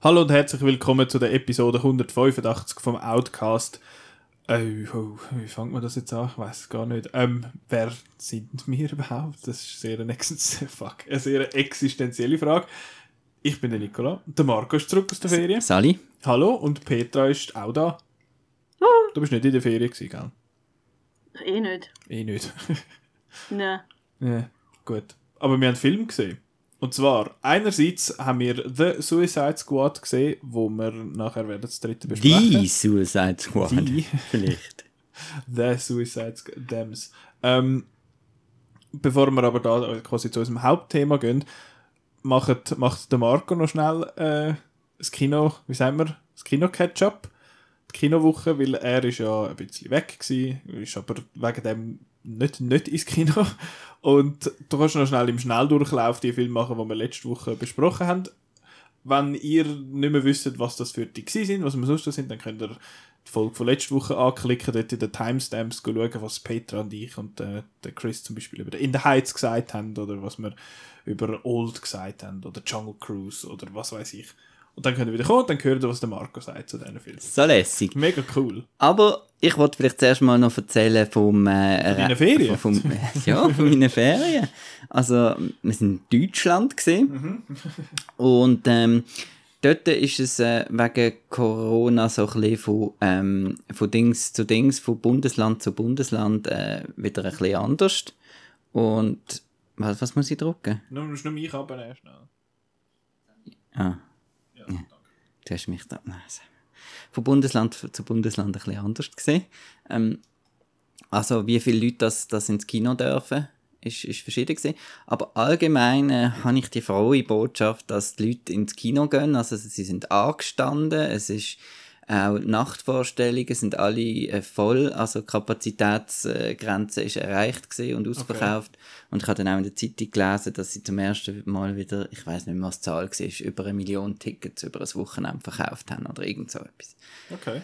Hallo und herzlich willkommen zu der Episode 185 vom Outcast. Äh, oh, wie fängt man das jetzt an? Ich weiß gar nicht. Ähm, wer sind wir überhaupt? Das ist sehr eine, fuck, eine sehr existenzielle Frage. Ich bin der Nicola. Der Marco ist zurück aus der Ferien. Sali. Hallo und Petra ist auch da. Du bist nicht in der Ferien gewesen, gell? Eh nicht. Eh nicht. Nein. ja, gut. Aber wir haben einen Film gesehen. Und zwar, einerseits haben wir The Suicide Squad gesehen, wo wir nachher werden das dritte besprechen. Die Suicide Squad. Die. Vielleicht. The Suicide Squad. Dems. Ähm, bevor wir aber da quasi zu unserem Hauptthema gehen, macht, macht der Marco noch schnell äh, das Kino, wie sagen wir, das Kino-Catch-up, die Kinowoche, weil er ist ja ein bisschen weg gewesen, ist aber wegen dem nicht, nicht ins Kino. Und du kannst noch schnell im Schnelldurchlauf die Filme machen, die wir letzte Woche besprochen haben. Wenn ihr nicht mehr wisst, was das für die sind, was wir sonst da sind, dann könnt ihr die Folge von letzter Woche anklicken, dort in den Timestamps schauen, was Petra und ich und äh, der Chris zum Beispiel über In the Heights gesagt haben oder was wir über Old gesagt haben oder Jungle Cruise oder was weiß ich. Und dann könnt ihr wieder kommen und dann hören, was der Marco sagt zu diesen Filmen. So lässig. Mega cool. Aber ich wollte vielleicht zuerst mal noch erzählen vom... Äh, Deine Ferien? Vom, ja, von meinen Ferien. Also, wir sind in Deutschland gesehen. und ähm, dort ist es äh, wegen Corona so ein bisschen von, ähm, von Dings zu Dings, von Bundesland zu Bundesland äh, wieder ein bisschen anders. Und was, was muss ich drucken? Nur, musst nur mich abnehmen, schnell. Ah. Du hast mich da. Nein, von Bundesland zu Bundesland ein bisschen anders gesehen. Ähm, also, wie viele Leute das, das ins Kino dürfen, ist, ist verschieden gewesen. Aber allgemein äh, habe ich die frohe Botschaft, dass die Leute ins Kino gehen. Also, sie sind angestanden, es ist auch Nachtvorstellungen sind alle äh, voll, also die Kapazitätsgrenze ist erreicht und ausverkauft. Und ich habe dann auch in der Zeitung gelesen, dass sie zum ersten Mal wieder, ich weiß nicht mehr, was die Zahl war, über eine Million Tickets über ein Wochenende verkauft haben oder irgend so etwas. Okay.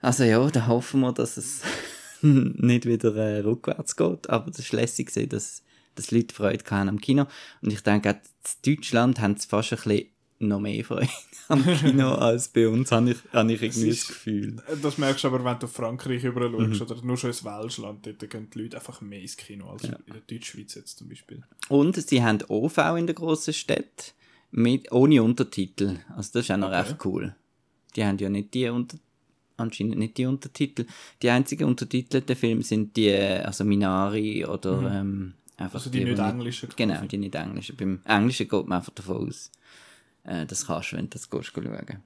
Also ja, da hoffen wir, dass es nicht wieder äh, rückwärts geht, aber das ist lässig dass, dass Leute Freude hatten am Kino. Und ich denke, auch in Deutschland haben sie fast ein bisschen noch mehr Freude am Kino als bei uns, habe ich, habe ich irgendwie ist- das Gefühl. Das merkst du aber, wenn du Frankreich rüber schaust, oder nur schon ins Welschland, dort gehen die Leute einfach mehr ins Kino als in der Deutschschweiz jetzt zum Beispiel. Und sie haben OV in der grossen Stadt mit, ohne Untertitel. Also das ist auch noch Okay. recht cool. Die haben ja nicht die Unter anscheinend nicht die Untertitel. Die einzigen untertitelten Filme sind die, also Minari oder ähm, einfach Also die nicht wo englischen. Genau, die nicht englischen. Beim Englischen geht man einfach davon aus, äh, das kannst du, wenn du das gehst, schauen.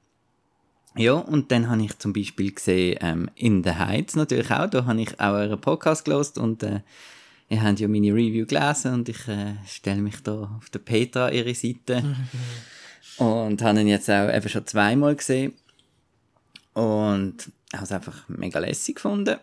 Ja, und dann habe ich zum Beispiel gesehen, ähm, In the Heights natürlich auch, da habe ich auch euren Podcast gelost und äh, ihr habt ja meine Review gelesen und ich äh, stelle mich da auf der Petra ihre Seite und habe ihn jetzt auch eben schon zweimal gesehen und habe es einfach mega lässig gefunden.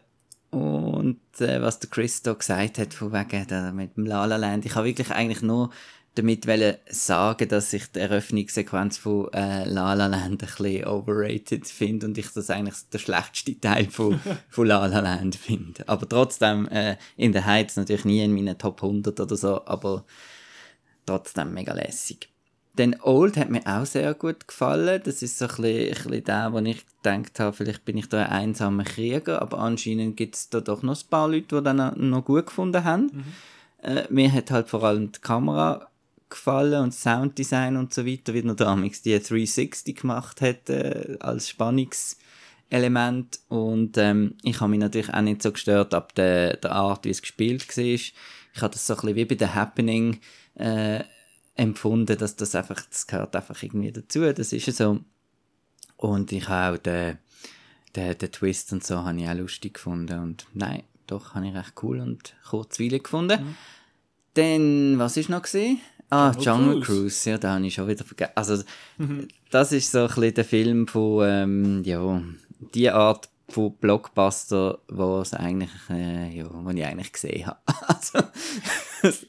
Und äh, was der Chris da gesagt hat, von wegen der, mit dem La La Land, ich habe wirklich eigentlich nur damit wollen sagen, dass ich die Eröffnungssequenz von äh, La La Land ein bisschen overrated finde und ich das eigentlich der schlechteste Teil von, von La La Land finde. Aber trotzdem, äh, in der Heights natürlich nie in meinen Top 100 oder so, aber trotzdem mega lässig. Dann Old hat mir auch sehr gut gefallen. Das ist so ein bisschen, ein bisschen der, wo ich gedacht habe, vielleicht bin ich da ein einsamer Krieger, aber anscheinend gibt es da doch noch ein paar Leute, die dann noch gut gefunden haben. Äh, mir hat halt vor allem die Kamera gefallen und Sounddesign und so weiter, wie noch damals die 360 gemacht hat äh, als Spannungselement und ähm, ich habe mich natürlich auch nicht so gestört ab der, der Art, wie es gespielt war. Ich habe das so ein bisschen wie bei The Happening äh, empfunden, dass das einfach, das gehört einfach irgendwie dazu, das ist ja so. Und ich habe auch den, den, den Twist und so habe ich auch lustig gefunden und nein, doch, habe ich recht cool und kurzweilig gefunden. Dann, was ist noch gesehen? Ah, Jungle Cruise. Ja, da habe ich schon wieder vergessen. Also, das ist so ein bisschen der Film von, ähm, ja, die Art von Blockbuster, wo es eigentlich, äh, ja, wo ich eigentlich gesehen habe. Also, es,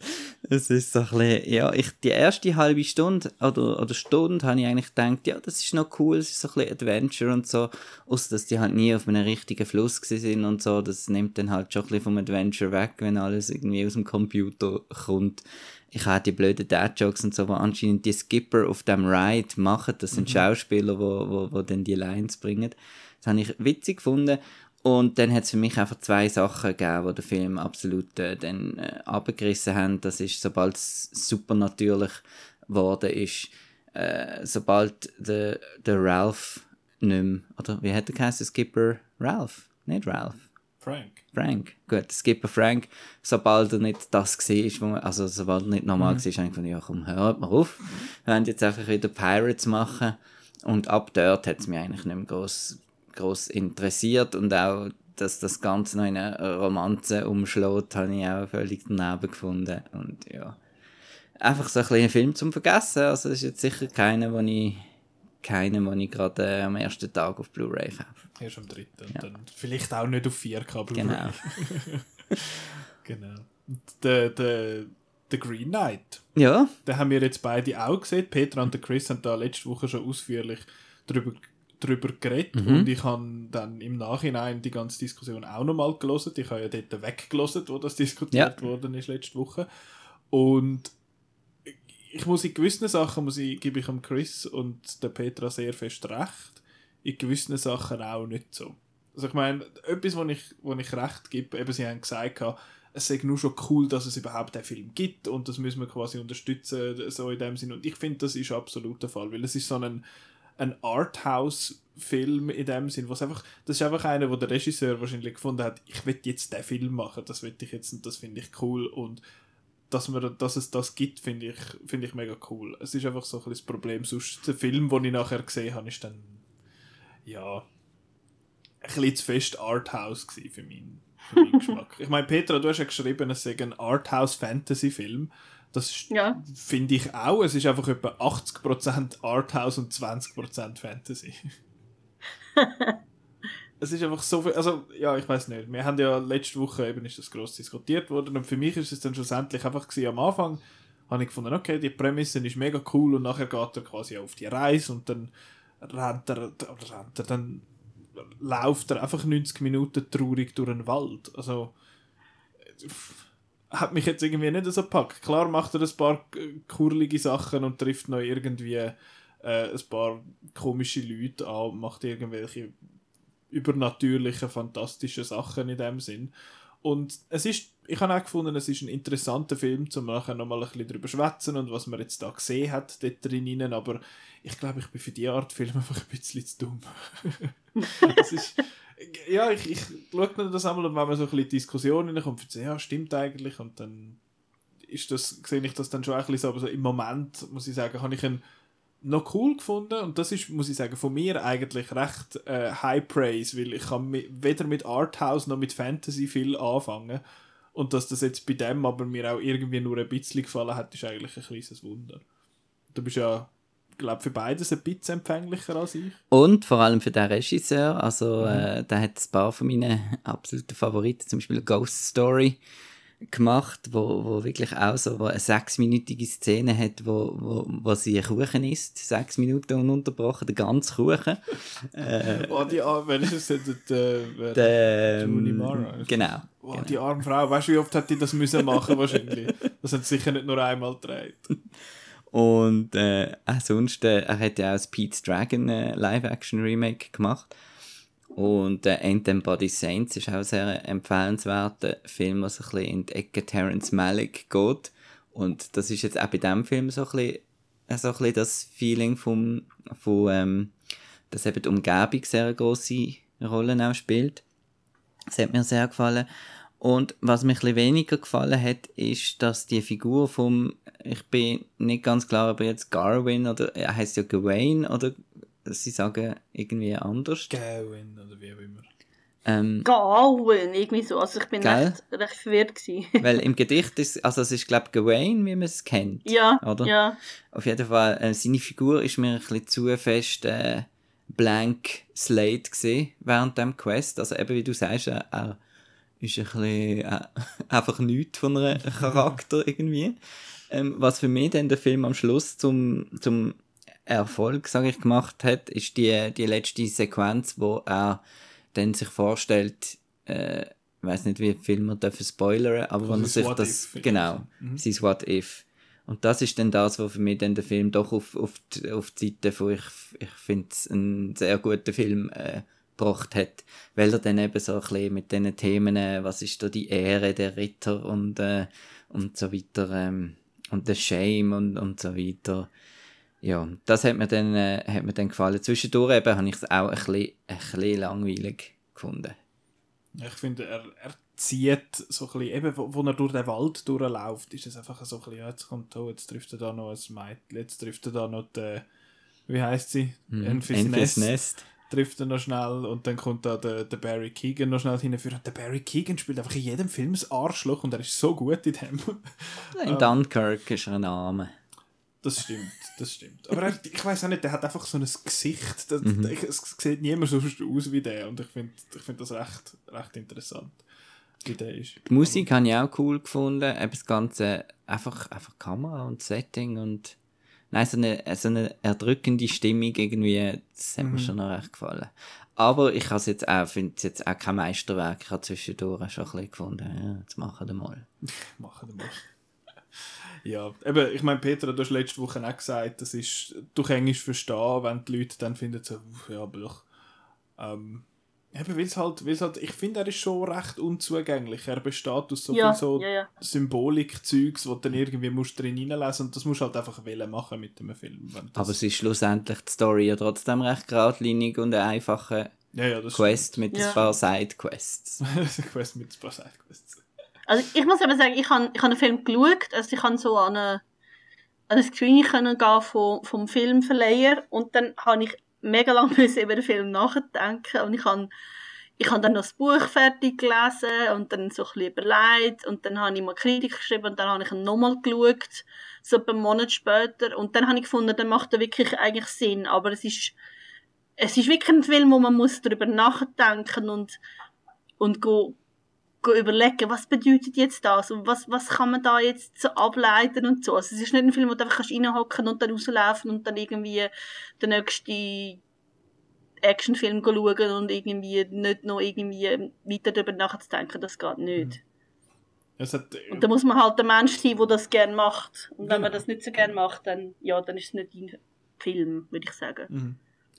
Es ist so ein bisschen, ja, ich, die erste halbe Stunde oder, oder Stunde habe ich eigentlich gedacht, ja, das ist noch cool, es ist so ein bisschen Adventure und so, außer dass die halt nie auf einem richtigen Fluss sind und so, das nimmt dann halt schon ein bisschen vom Adventure weg, wenn alles irgendwie aus dem Computer kommt. Ich habe die blöden Dad-Jokes und so, wo anscheinend die Skipper auf dem Ride machen, das sind Schauspieler, wo, wo, wo dann die Lines bringen. Das habe ich witzig gefunden. Und dann hat es für mich einfach zwei Sachen gegeben, die den Film absolut äh, dann äh, abgerissen haben. Das ist, sobald es supernatürlich geworden ist, äh, sobald der, der Ralph nicht mehr, oder wie hat der geheißen, Skipper Ralph? Nicht Ralph. Frank. Frank. Gut, Skipper Frank, sobald er nicht das war, wo man, also sobald er nicht normal war, habe ich gedacht, ja komm, hört mal auf. Wir wollen jetzt einfach wieder Pirates machen. Und ab dort hat es mich eigentlich nicht mehr groß, groß interessiert und auch, dass das Ganze noch in eine Romanze umschlägt, habe ich auch völlig daneben gefunden. Und ja, einfach so ein kleiner Film zum Vergessen. Also das ist jetzt sicher keiner, den ich, keinen, den ich gerade äh, am ersten Tag auf Blu-ray kaufe. Erst am dritten. Und dann vielleicht auch nicht auf 4K Blu-ray. Genau. genau. Der, der, der Green Knight, Ja, den haben wir jetzt beide auch gesehen. Petra und der Chris haben da letzte Woche schon ausführlich darüber, darüber geredet. Und ich habe dann im Nachhinein die ganze Diskussion auch nochmal gelesen. Ich habe ja dort weggelesen, wo das diskutiert worden ist letzte Woche. Und ich muss in gewissen Sachen muss ich, gebe ich dem Chris und der Petra sehr fest recht. In gewissen Sachen auch nicht so. Also ich meine, etwas, wo ich, wo ich recht gebe, eben sie haben gesagt, es sei nur schon cool, dass es überhaupt einen Film gibt und das müssen wir quasi unterstützen, so in dem Sinne. Und ich finde, das ist absolut der Fall, weil es ist so ein, ein Arthouse-Film in dem Sinn, was einfach, das ist einfach einer, wo der Regisseur wahrscheinlich gefunden hat, ich will jetzt den Film machen, das will ich jetzt und das finde ich cool und dass, man, dass es das gibt, finde ich, finde ich mega cool. Es ist einfach so ein bisschen das Problem, sonst der Film, den ich nachher gesehen habe, ist dann, ja, ein bisschen zu fest Arthouse gewesen für meinen, für meinen Geschmack. Ich meine, Petra, du hast ja geschrieben, es sei ein Arthouse-Fantasy-Film. Das Ja. finde ich auch. Es ist einfach etwa 80% Arthouse und 20% Fantasy. es ist einfach so viel, also ja, ich weiß nicht. Wir haben ja letzte Woche eben ist das gross diskutiert worden und für mich ist es dann schlussendlich einfach gewesen, am Anfang habe ich gefunden, okay, die Prämisse ist mega cool und nachher geht er quasi auf die Reise und dann rennt er, rennt er, dann läuft er einfach 90 Minuten traurig durch den Wald. Also hat mich jetzt irgendwie nicht so gepackt. Klar macht er ein paar äh, kurlige Sachen und trifft noch irgendwie äh, ein paar komische Leute an, macht irgendwelche übernatürliche, fantastische Sachen in dem Sinn. Und es ist, ich habe auch gefunden, es ist ein interessanter Film, um nachher nochmal ein bisschen drüber schwätzen und was man jetzt da gesehen hat dort drinnen, aber ich glaube, ich bin für die Art Film einfach ein bisschen zu dumm. es ist, ja, ich, ich schaue mir das einmal und wenn man so ein bisschen in die Diskussion hineinkommt, finde ich, ja, stimmt eigentlich und dann ist das, sehe ich das dann schon ein bisschen so, aber so im Moment, muss ich sagen, habe ich ihn noch cool gefunden. Und das ist, muss ich sagen, von mir eigentlich recht äh, High Praise, weil ich kann mi- weder mit Arthouse noch mit Fantasy viel anfangen. Und dass das jetzt bei dem aber mir auch irgendwie nur ein bisschen gefallen hat, ist eigentlich ein kleines Wunder. Du bist ja, glaube für beides ein bisschen empfänglicher als ich. Und vor allem für den Regisseur, also äh, der hat ein paar von meinen absoluten Favoriten, zum Beispiel Ghost Story gemacht, wo, wo wirklich auch so wo eine sechsminütige Szene hat, wo, wo, wo sie einen Kuchen isst, sechs Minuten ununterbrochen, der ganze Kuchen. Oh, die Arme, wenn ist der, Der, ähm, Mara. Genau. oh, die arme Frau, weißt du, wie oft hat die das müssen machen wahrscheinlich? Das hat sie sicher nicht nur einmal gedreht. Und äh, auch sonst, äh, er hat ja auch das Pete's Dragon äh, Live-Action-Remake gemacht. Und äh, Body Saints ist auch ein sehr empfehlenswerter Film, was ein bisschen in die Ecke Terrence Malick geht. Und das ist jetzt auch bei diesem Film so ein bisschen, so ein bisschen das Feeling vom, von, ähm, dass eben die Umgebung sehr eine grosse Rolle auch spielt. Das hat mir sehr gefallen. Und was mir ein weniger gefallen hat, ist, dass die Figur vom, ich bin nicht ganz klar, ob er jetzt Garwin oder er heißt ja Gawain oder sie sagen irgendwie anders. Gawain oder wie auch immer. Ähm, Gauen, irgendwie so. Also ich bin Gell? recht, recht verwirrt gewesen. weil im Gedicht ist, also es ist glaube ich Gawain, wie man es kennt. ja, Oder? ja. Auf jeden Fall, äh, seine Figur ist mir ein bisschen zu fest äh, blank slate gesehen während dem Quest. Also eben wie du sagst, er, er ist ein bisschen äh, einfach nichts von einem Charakter irgendwie. Ähm, was für mich dann der Film am Schluss zum, zum Erfolg, sage ich, gemacht hat, ist die, die letzte Sequenz, wo er dann sich vorstellt, äh, ich weiß nicht, wie viel wir dürfen spoilern, aber Also wenn sein sich What das, If genau, Mhm. sein What If. Und das ist dann das, was für mich dann der Film doch auf, auf, die, auf die Seite von, ich, ich finde es einen sehr guten Film äh, gebracht hat, weil er dann eben so ein bisschen mit diesen Themen, äh, was ist da die Ehre der Ritter und, äh, und so weiter, ähm, und der Shame und, und so weiter. Ja, das hat mir dann, äh, hat mir dann gefallen. Zwischendurch eben habe ich es auch ein bisschen, ein bisschen langweilig gefunden. Ich finde, er, er zieht so ein bisschen, eben wo, wo er durch den Wald durchläuft, ist es einfach so ein bisschen, ja, jetzt kommt da, jetzt trifft er da noch ein Mädchen, jetzt trifft er da noch die, wie heisst sie? Enfys Enfys Nest. Nest. Trifft er noch schnell und dann kommt da der, der Barry Keegan noch schnell hinführen. Und der Barry Keegan spielt einfach in jedem Film das Arschloch und er ist so gut in dem. In Dunkirk ist er ein Name. Das stimmt, das stimmt. Aber er, ich weiß auch nicht, der hat einfach so ein Gesicht. Das, Mhm. ich, es sieht niemand so aus wie der. Und ich finde ich find das recht, recht interessant, wie der ist. Die Musik habe ich auch cool gefunden. Eben das Ganze, einfach, einfach Kamera und Setting und. Nein, so eine, so eine erdrückende Stimmung irgendwie, das hat mir schon noch recht gefallen. Aber ich habe jetzt auch, finde es jetzt auch kein Meisterwerk. Ich habe zwischendurch schon ein bisschen gefunden, ja, jetzt machen wir mal. Machen wir mal. Ja, eben, ich meine, Peter, du hast letzte Woche auch gesagt, das ist durch Englisch verstehen, wenn die Leute dann finden, so, ja, aber ähm, eben, weil es halt, weil's halt, ich finde, er ist schon recht unzugänglich. Er besteht aus so Ja, viel so ja, ja. Symbolik-Zeugs, wo du dann irgendwie musst drin reinlesen und das musst du halt einfach wollen machen mit dem Film. Aber es ist schlussendlich die Story ja trotzdem recht geradlinig und eine einfache ja, ja, das Quest mit Ja. ein paar Side-Quests. Quest mit ein paar Sidequests. Also ich muss aber sagen, ich habe ich hab den Film geschaut, also ich habe so an eine, an ein Screening können gehen vom, vom Filmverleiher. Und dann habe ich mega lange über den Film nachdenken. Und ich habe ich habe dann noch das Buch fertig gelesen und dann so ein überlegt. Und dann habe ich mal Kritik geschrieben und dann habe ich ihn nochmal geschaut, so etwa einen Monat später. Und dann habe ich gefunden, dann macht er wirklich eigentlich Sinn, aber es ist es ist wirklich ein Film, wo man muss darüber nachdenken und und go überlegen, was bedeutet jetzt das und was, was kann man da jetzt so ableiten und so. Also es ist nicht ein Film, wo du einfach reinhocken und dann rauslaufen und dann irgendwie den nächsten Actionfilm schauen und irgendwie nicht noch irgendwie weiter darüber nachzudenken, das geht nicht. Es hat, Und da muss man halt der Mensch sein, der das gerne macht. Und wenn Genau. man das nicht so gerne macht, dann, ja, dann ist es nicht dein Film, würde ich sagen. Mhm.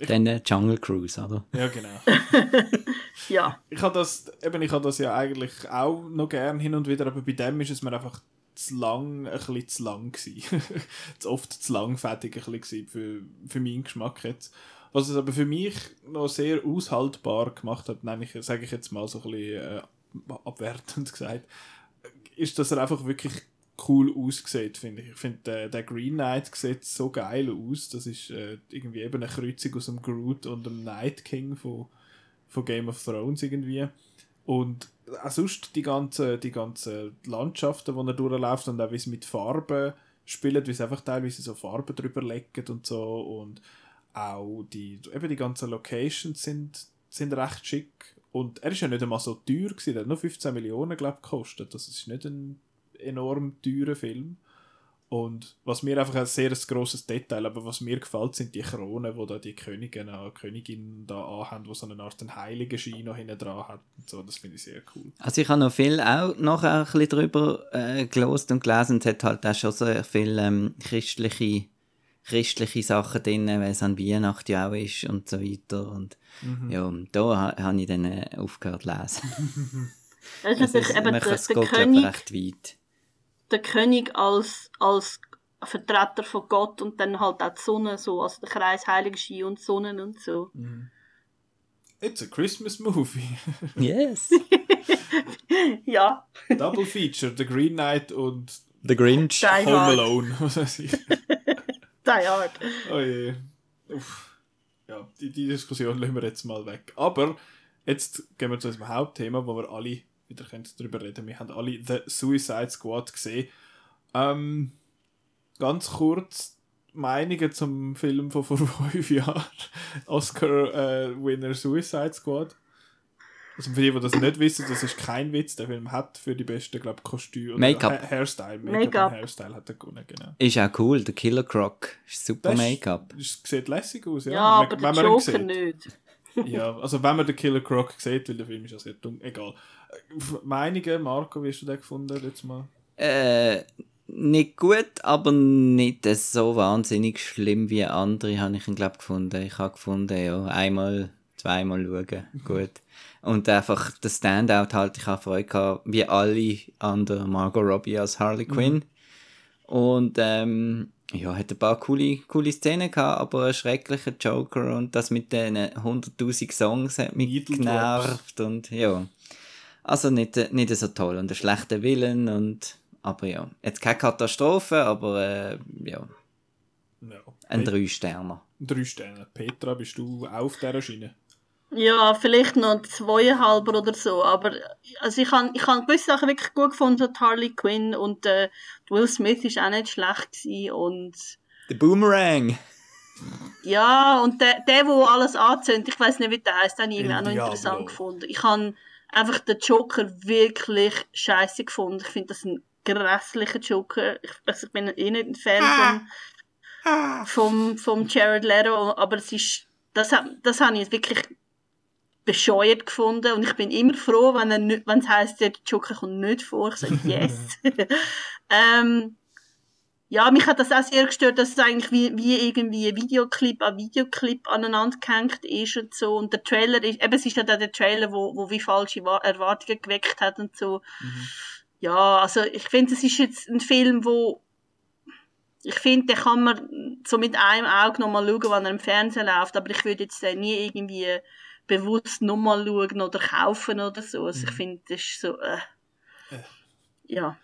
Dann äh, Jungle Cruise, oder? Ja, genau. Ja. ich habe das, eben, ich habe das ja eigentlich auch noch gern hin und wieder, aber bei dem ist es mir einfach zu lang, ein bisschen zu lang gewesen. zu oft zu langfettig ein bisschen für, für meinen Geschmack jetzt. Was es aber für mich noch sehr aushaltbar gemacht hat, nämlich, sage ich jetzt mal so ein bisschen äh, abwertend gesagt, ist, dass er einfach wirklich cool aussieht, finde ich. Ich finde, der, der Green Knight sieht so geil aus. Das ist äh, irgendwie eben eine Kreuzung aus dem Groot und dem Night King von, von Game of Thrones irgendwie. Und auch sonst die ganzen, die ganzen Landschaften, die er durchläuft und auch wie es mit Farben spielt, wie es einfach teilweise so Farben drüber legt und so und auch die, eben die ganzen Locations sind, sind recht schick und er ist ja nicht einmal so teuer gewesen, er hat nur 15 Millionen, glaube ich, gekostet, das ist nicht ein enorm teurer Film und was mir einfach ein sehr grosses Detail, aber was mir gefällt, sind die Kronen, wo da die Königin, äh, Königin da anhaben, wo so eine Art einen heiligen Schein noch hinten dran hat und so, das finde ich sehr cool. Also ich habe noch viel auch nachher ein bisschen drüber äh, gelost und gelesen und es hat halt auch schon sehr viel ähm, christliche, christliche Sachen drin, weil es an Weihnachten ja auch ist und so weiter und ja, da ha, habe ich dann äh, aufgehört zu lesen. Das ist Also eben man kann es geht König, recht weit. Der König als, als Vertreter von Gott und dann halt auch die Sonne, so, also der Kreis Heiligenschein und Sonnen und so. It's a Christmas movie. Yes. Ja, Double Feature, The Green Knight und The Grinch. Die Home Hard. Alone. Was weiß ich. Die Hard. Oh je. Uff. Ja, die, die Diskussion lassen wir jetzt mal weg. Aber jetzt gehen wir zu unserem Hauptthema, wo wir alle wieder können darüber reden Wir haben alle The Suicide Squad gesehen. Ähm, ganz kurz Meinungen zum Film von vor fünf Jahren. Oscar-Winner Suicide Squad. Also für die, die das nicht wissen, das ist kein Witz. Der Film hat für die besten, glaube ich, Kostüme Make-up. Ha Hairstyle. Make-up und Hairstyle hat er gewonnen, genau. Ist auch cool, der Killer Croc. Ist super Make-up. Das sieht lässig aus, ja. Ja, Wenn- aber wenn der man ihn Joker sieht. nicht. Ja, also wenn man den Killer Croc sieht, weil der Film ist ja sehr dumm, egal. Meinungen, Marco, wie hast du den gefunden letztes Mal? Äh, nicht gut, aber nicht so wahnsinnig schlimm wie andere, habe ich ihn, glaube gefunden. Ich habe gefunden, ja, einmal, zweimal schauen, gut. Und einfach der Standout halt, ich habe Freude gehabt, wie alle an der Margot Robbie als Harley Quinn. Und, ähm, ja, hat ein paar coole, coole Szenen gehabt, aber ein schrecklicher Joker und das mit den 100.000 Songs hat mich genervt und, ja. Also nicht, äh, nicht so toll und ein schlechter Willen und aber ja, jetzt keine Katastrophe, aber äh, ja, Ja. ein Pe- drei Sterner. Drei Sterne. Petra, bist du auch auf dieser Schiene? Ja, vielleicht noch zweieinhalb oder so, aber also ich habe ich han gewisse Sachen wirklich gut gefunden, die Harley Quinn und äh, Will Smith ist auch nicht schlecht gewesen und Der Boomerang! ja, und der, der, wo alles anzündet, ich weiß nicht, wie der heißt, den habe ich irgendwie auch noch interessant gefunden. Ich habe einfach den Joker wirklich scheiße gefunden. Ich finde das ein grässlicher Joker. Ich, also ich bin eh nicht ein Fan vom, vom, vom Jared Leto, aber es ist, das, das habe ich wirklich bescheuert gefunden und ich bin immer froh, wenn er nicht, wenn es heisst, der Joker kommt nicht vor. Ich sage, yes. ähm, ja, mich hat das auch sehr gestört, dass es eigentlich wie, wie irgendwie ein Videoclip an Videoclip aneinander gehängt ist und so. Und der Trailer ist, eben, es ist ja dann der Trailer, wo, wo wie falsche Wa- Erwartungen geweckt hat und so. Ja, also ich finde, es ist jetzt ein Film, wo ich finde, den kann man so mit einem Auge nochmal schauen, wenn er im Fernsehen läuft, aber ich würde jetzt den nie irgendwie bewusst nochmal schauen oder kaufen oder so. Also ich finde, das ist so, äh, ja.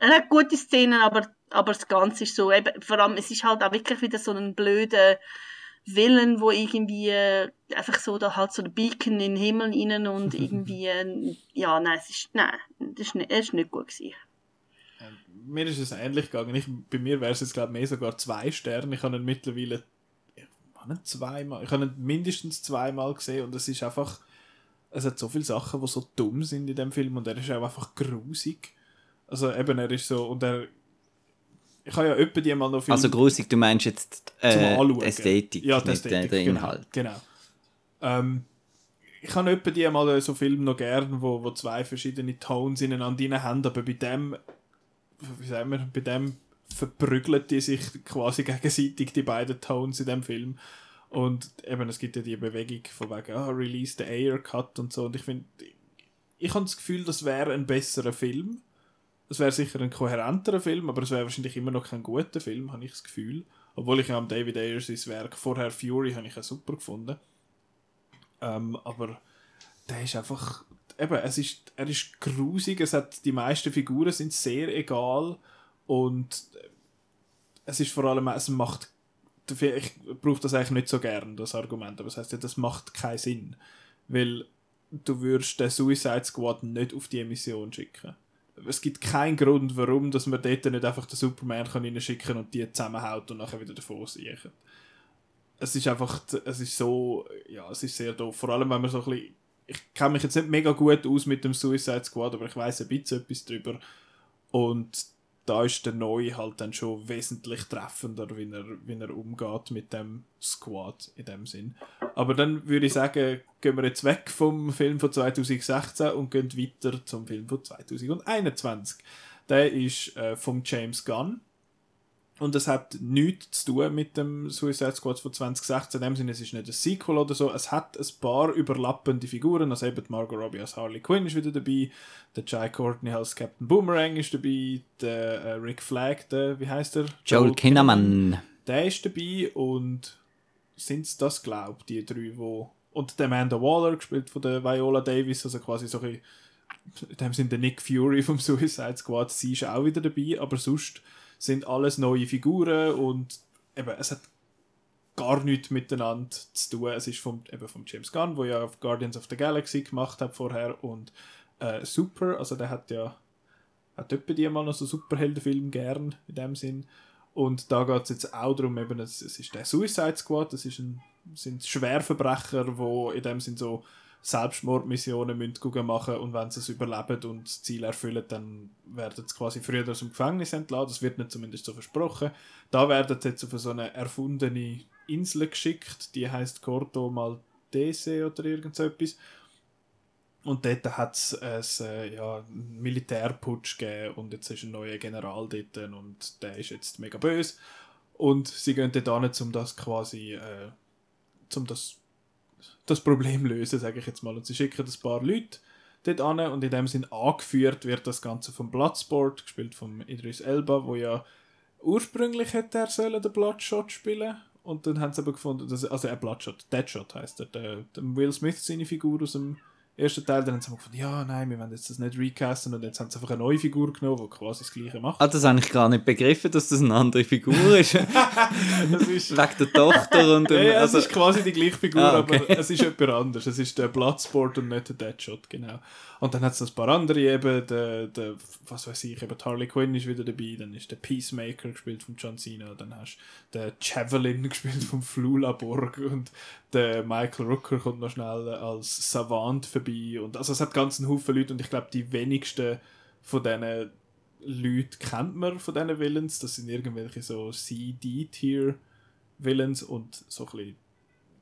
Er hat gute Szenen, aber, aber das Ganze ist so, eben, vor allem, es ist halt auch wirklich wieder so ein blöder Willen, wo irgendwie äh, einfach so da halt so ein Beacon in den Himmel rein und irgendwie, äh, ja, nein, es ist, nein, das ist nicht, es ist nicht gut gewesen. Mir ist es ähnlich gegangen. Ich, bei mir wäre es jetzt, glaube ich, mehr sogar zwei Sterne. Ich habe ihn mittlerweile ich habe ihn zweimal, ich habe ihn mindestens zweimal gesehen und es ist einfach, es hat so viele Sachen, die so dumm sind in dem Film und er ist auch einfach grusig. Also eben, er ist so, und er, ich habe ja öppe die mal noch Film Also grusig, du meinst jetzt äh, Ästhetik, ja, die nicht äh, Ästhetik, der genau, Inhalt. Genau. Ähm, ich habe etwa die mal so Filme noch gern, wo, wo zwei verschiedene Tones ineinander haben, aber bei dem, wie sagen wir, bei dem verprügeln die sich quasi gegenseitig, die beiden Tones in dem Film. Und eben, es gibt ja die Bewegung von wegen, ah, release the air cut und so. Und ich finde, ich habe das Gefühl, das wäre ein besserer Film. Es wäre sicher ein kohärenterer Film, aber es wäre wahrscheinlich immer noch kein guter Film, habe ich das Gefühl. Obwohl ich am David Ayers sein Werk vorher Fury habe ich ja super gefunden. Ähm, aber der ist einfach, eben, es ist, er ist grusig, es hat, die meisten Figuren sind sehr egal und es ist vor allem, es macht, ich brauche das eigentlich nicht so gern, das Argument, aber das heißt ja, das macht keinen Sinn, weil du würdest den Suicide Squad nicht auf die Mission schicken. Es gibt keinen Grund, warum dass man dort nicht einfach den Superman kann reinschicken und die zusammenhaut und nachher wieder davon siechen. Es ist einfach, es ist so, ja, es ist sehr doof. Vor allem, wenn man so ein bisschen, ich kenne mich jetzt nicht mega gut aus mit dem Suicide Squad, aber ich weiß ein bisschen etwas drüber. Und da ist der Neue halt dann schon wesentlich treffender, wie er, wie er umgeht mit dem Squad in dem Sinn. Aber dann würde ich sagen, gehen wir jetzt weg vom Film von 2016 und gehen weiter zum Film von 2021. Der ist äh, vom James Gunn. Und es hat nichts zu tun mit dem Suicide Squad von 2016. In dem Sinne, es ist nicht ein Sequel oder so. Es hat ein paar überlappende Figuren. Also eben Margot Robbie als Harley Quinn ist wieder dabei. Der Jai Courtney als Captain Boomerang ist dabei. Der äh, Rick Flag, der, wie heißt der? Joel Kinnaman. Der ist dabei und sind es das, glaube ich, die drei, wo und der Amanda Waller, gespielt von der Viola Davis, also quasi so ein in dem Sinne der Nick Fury vom Suicide Squad, sie ist auch wieder dabei, aber sonst sind alles neue Figuren und eben, es hat gar nichts miteinander zu tun. Es ist vom, eben vom James Gunn, wo ja Guardians of the Galaxy gemacht hat vorher und äh, Super, also der hat ja hat etwa die mal noch so Superheldenfilm gern in dem Sinn. Und da geht es jetzt auch darum, eben, es, es ist der Suicide Squad, das ist ein, sind Schwerverbrecher, wo in dem Sinn so Selbstmordmissionen müssen machen und wenn sie es überleben und das Ziel erfüllen, dann werden sie quasi früher aus dem Gefängnis entlassen. Das wird nicht zumindest so versprochen. Da werden sie jetzt auf so eine erfundene Insel geschickt, die heißt Corto Maltese oder irgend so etwas. Und dort hat es äh, ja, einen Militärputsch gegeben und jetzt ist ein neuer General dort und der ist jetzt mega böse. Und sie gehen dort hin, um das quasi, äh, um das, das Problem lösen, sage ich jetzt mal. Und sie schicken ein paar Leute dort an und in dem Sinn angeführt wird das Ganze vom Bloodsport, gespielt von Idris Elba, wo ja ursprünglich hätte er sollen den Bloodshot spielen und dann haben sie aber gefunden, dass, also ein Bloodshot, Deadshot heißt er, der, der Will Smith seine Figur aus dem ersten Teil, dann haben sie gefunden, ja, nein, wir wollen jetzt das nicht recasten und jetzt haben sie einfach eine neue Figur genommen, die quasi das gleiche macht. Ah, das habe ich gar nicht begriffen, dass das eine andere Figur ist. das ist wegen der Tochter und dem, ja, ja, also... es ist quasi die gleiche Figur, ah, okay. aber es ist etwas anderes. Es ist der Bloodsport und nicht der Deadshot, genau. Und dann hat es ein paar andere eben, der, der, was weiß ich, eben Harley Quinn ist wieder dabei, dann ist der Peacemaker gespielt von John Cena, dann hast du den Javelin gespielt von Flula Borg und der Michael Rooker kommt noch schnell als Savant vorbei und also es hat ganz einen Haufen Leute und ich glaube die wenigsten von diesen Leuten kennt man von diesen Villains, das sind irgendwelche so CD-Tier Villains und so ein bisschen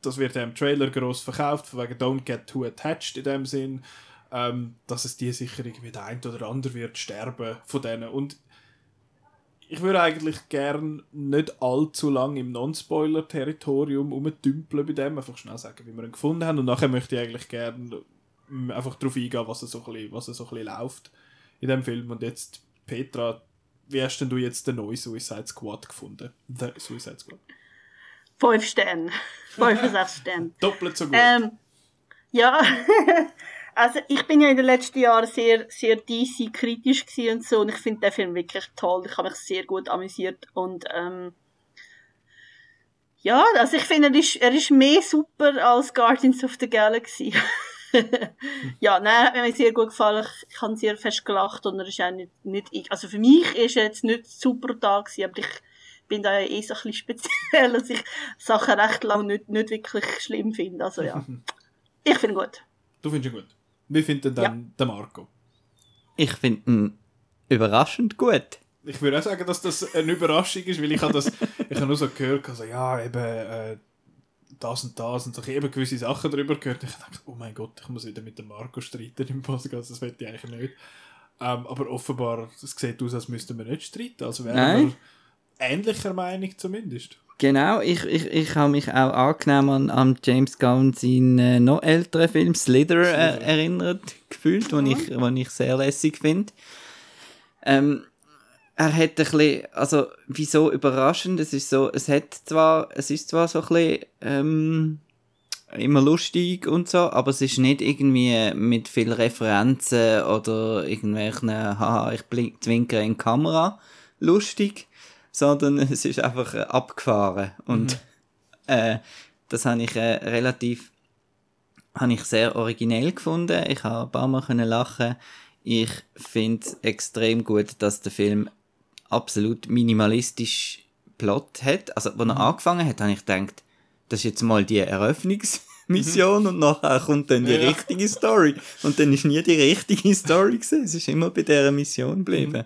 das wird im Trailer groß verkauft, von wegen Don't get too attached in dem Sinn ähm, dass es die sicher irgendwie der ein oder andere wird sterben von denen. Und ich würde eigentlich gern nicht allzu lange im Non-Spoiler-Territorium rumdümpeln bei dem, einfach schnell sagen, wie wir ihn gefunden haben. Und nachher möchte ich eigentlich gern einfach darauf eingehen, was er so ein bisschen, was er so ein bisschen läuft in dem Film. Und jetzt, Petra, wie hast denn du jetzt den neuen Suicide Squad gefunden? The Suicide Squad. Fünf Sterne. Fünf bis sechs Sterne. Doppelt so gut. Ähm, ja, Also ich bin ja in den letzten Jahren sehr, sehr DC-kritisch und so und ich finde den Film wirklich toll. Ich habe mich sehr gut amüsiert und ähm, ja, also ich finde, er ist, er ist mehr super als Guardians of the Galaxy. ja, nein, hat mir sehr gut gefallen. Ich, ich habe sehr fest gelacht und er ist auch nicht, nicht also für mich ist er jetzt nicht super gewesen, aber ich bin da ja eh so ein bisschen speziell, dass ich Sachen recht lang nicht, nicht wirklich schlimm finde. Also ja, ich finde gut. Du findest ihn gut? Wie findet denn ja. der Marco? Ich finde ihn überraschend gut. Ich würde auch sagen, dass das eine Überraschung ist, weil ich habe das, ich habe nur so gehört, also ja, eben äh, das und das und ich eben gewisse Sachen darüber gehört. Ich dachte, oh mein Gott, ich muss wieder mit dem Marco streiten im Podcast, das will ich eigentlich nicht. Ähm, aber offenbar, es sieht aus, als müssten wir nicht streiten, also wären wir ähnlicher Meinung zumindest. Genau, ich, ich, ich habe mich auch angenehm an, an James Gunn seinen äh, noch älteren Film Slither äh, erinnert gefühlt, den ich, den ich sehr lässig finde. Ähm, er hat ein bisschen, also wieso überraschend, es ist so, es hat zwar, es ist zwar so ein bisschen, ähm, immer lustig und so, aber es ist nicht irgendwie mit viel Referenzen oder irgendwelchen, haha, ich blink, zwinker in die Kamera lustig, sondern es ist einfach äh, abgefahren. Und mhm. äh, das habe ich äh, relativ habe ich sehr originell gefunden. Ich habe ein paar Mal können lachen. Ich finde es extrem gut, dass der Film absolut minimalistisch Plot hat. Also, als er mhm. angefangen hat, habe ich gedacht, das ist jetzt mal die Eröffnungsmission mhm. und nachher kommt dann die ja. richtige Story. Und dann ist nie die richtige Story gewesen. Es ist immer bei dieser Mission geblieben. Mhm.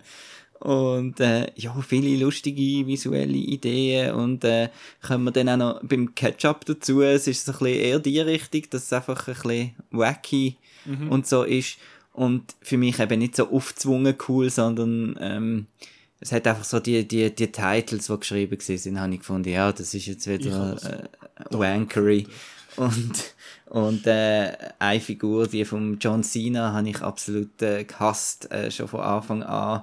Und äh, ja, viele lustige visuelle Ideen und äh, können wir dann auch noch beim Ketchup dazu, es ist so ein bisschen eher die Richtung, dass es einfach ein bisschen wacky mhm. und so ist und für mich eben nicht so aufzwungen cool, sondern ähm, es hat einfach so die, die, die Titles, die geschrieben sind, habe ich gefunden, ja, das ist jetzt wieder äh, wankery und und äh, eine Figur, die von John Cena, habe ich absolut äh, gehasst, äh, schon von Anfang an